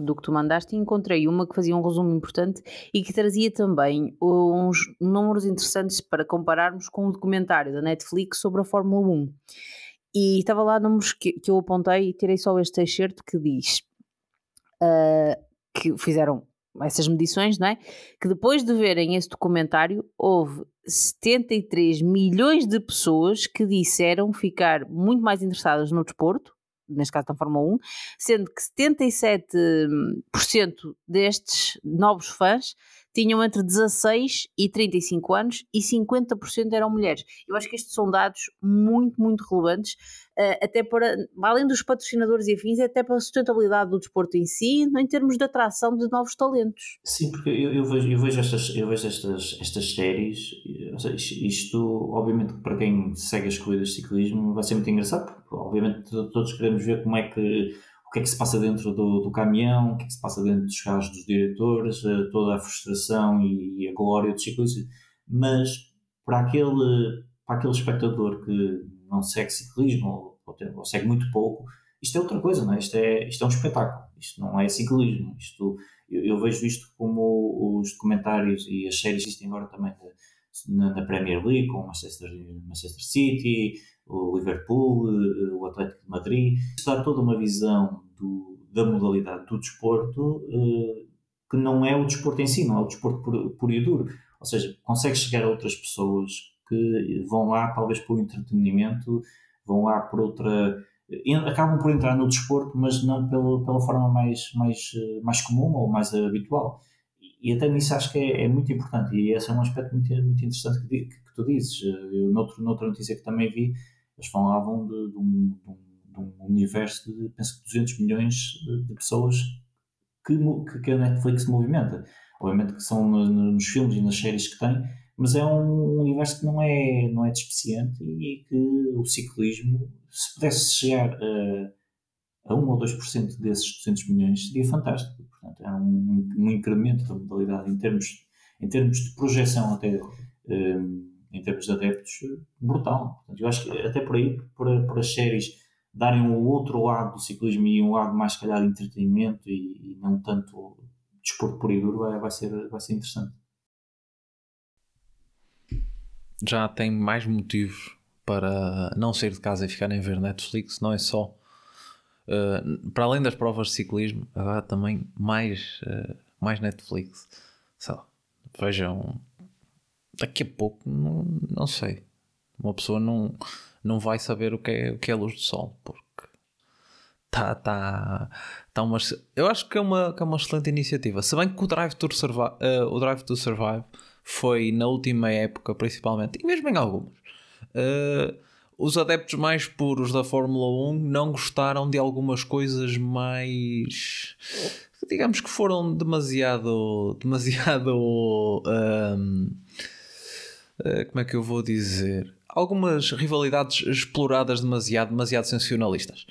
do que tu mandaste e encontrei uma que fazia um resumo importante e que trazia também uns números interessantes para compararmos com o documentário da Netflix sobre a Fórmula 1. E estava lá números que, que eu apontei e tirei só este excerto que diz uh, que fizeram essas medições, não é? Que depois de verem esse documentário, houve 73 milhões de pessoas que disseram ficar muito mais interessadas no desporto, neste caso na Fórmula 1, sendo que 77% destes novos fãs tinham entre 16 e 35 anos e 50% eram mulheres. Eu acho que estes são dados muito, muito relevantes, uh, até para, além dos patrocinadores e afins, até para a sustentabilidade do desporto em si, em termos de atração de novos talentos. Sim, porque eu, eu vejo, eu vejo, estas, eu vejo estas, estas séries, seja, isto, obviamente, para quem segue as corridas de ciclismo, vai ser muito engraçado, porque, obviamente, todos queremos ver como é que o que é que se passa dentro do, do caminhão, o que é que se passa dentro dos carros dos diretores, eh, toda a frustração e a glória dos ciclistas, mas para aquele, para aquele espectador que não segue ciclismo ou, ou, segue muito pouco, isto é outra coisa, não é? Isto, é, isto é um espetáculo, isto não é ciclismo. Isto, eu, eu vejo isto como os documentários e as séries existem agora também na, na Premier League, com o Manchester, Manchester City, o Liverpool, eh, o Atlético de Madrid. Isto dá toda uma visão do, da modalidade do desporto eh, que não é o desporto em si, não é o desporto puro, e duro. Ou seja, consegue chegar a outras pessoas que vão lá talvez por entretenimento, vão lá por outra. acabam por entrar no desporto, mas não pela, pela forma mais, mais, mais comum ou mais habitual. E até nisso acho que é, é muito importante, e esse é um aspecto muito, muito interessante que, que, que tu dizes. Eu, noutro, noutra notícia que também vi, eles falavam de, de, um, de, um, universo de, penso que 200 milhões de, de pessoas que, que, a Netflix movimenta. Obviamente que são nos, nos, filmes e nas séries que tem, mas é um universo que não é, não é despeciente e que o ciclismo, se pudesse chegar a, a 1 ou 2% desses 200 milhões, seria fantástico. Portanto, é um, um incremento da modalidade em termos, em termos de projeção até. Um, em termos de adeptos, brutal. Portanto, eu acho que até por aí, para, para as séries darem o outro lado do ciclismo e um lado mais, calhar, de entretenimento e, e não tanto desporto puro e duro, vai, vai, ser, vai ser interessante. Já tem mais motivos para não sair de casa e ficarem a ver Netflix, não é só. Uh, para além das provas de ciclismo, agora também mais, uh, mais Netflix. Vejam daqui a pouco, não, não sei. Uma pessoa não, não vai saber o que é, o que é luz do sol, porque tá, tá, tá eu acho que é, uma, que é uma excelente iniciativa. Se bem que o Drive to Survive, uh, o Drive to Survive foi na última época, principalmente, e mesmo em algumas. Uh, os adeptos mais puros da Fórmula 1 não gostaram de algumas coisas mais digamos que foram demasiado demasiado um, eh, como é que eu vou dizer? Algumas rivalidades exploradas demasiado, demasiado sensacionalistas.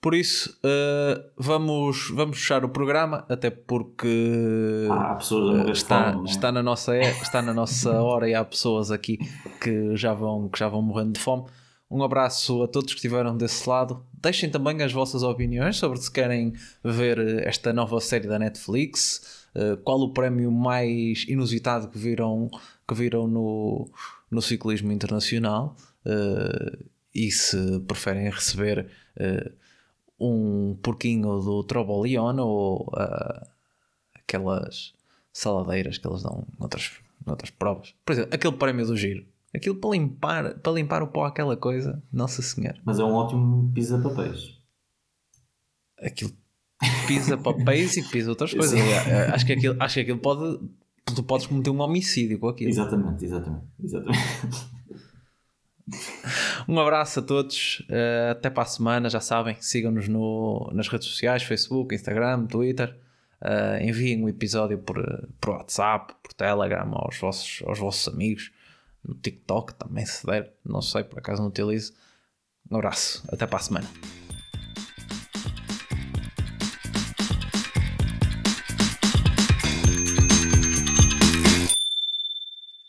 Por isso, uh, vamos, vamos fechar o programa, até porque ah, uh, está, fome, é? está, na nossa, está na nossa hora e há pessoas aqui que já, vão, que já vão morrendo de fome. Um abraço a todos que estiveram desse lado. Deixem também as vossas opiniões sobre se querem ver esta nova série da Netflix. Uh, qual o prémio mais inusitado que viram que viram no, no ciclismo internacional uh, e se preferem receber um porquinho do Trobolion ou aquelas saladeiras que eles dão noutras, noutras provas. Por exemplo, aquele prémio do giro. Aquilo para limpar, para limpar o pó, aquela coisa, Nossa Senhora. Mas é um ótimo pisa papéis. Aquilo pisa papéis e pisa outras coisas. acho, que aquilo, acho que aquilo pode tu podes cometer um homicídio com aquilo. Exatamente, exatamente. exatamente. um abraço a todos, uh, até para a semana, já sabem, sigam-nos nas redes sociais, Facebook, Instagram, Twitter. Uh, enviem um episódio por, por WhatsApp, por Telegram, aos vossos, aos vossos amigos, no TikTok também se der, não sei, por acaso não utilizo. Um abraço, até para a semana.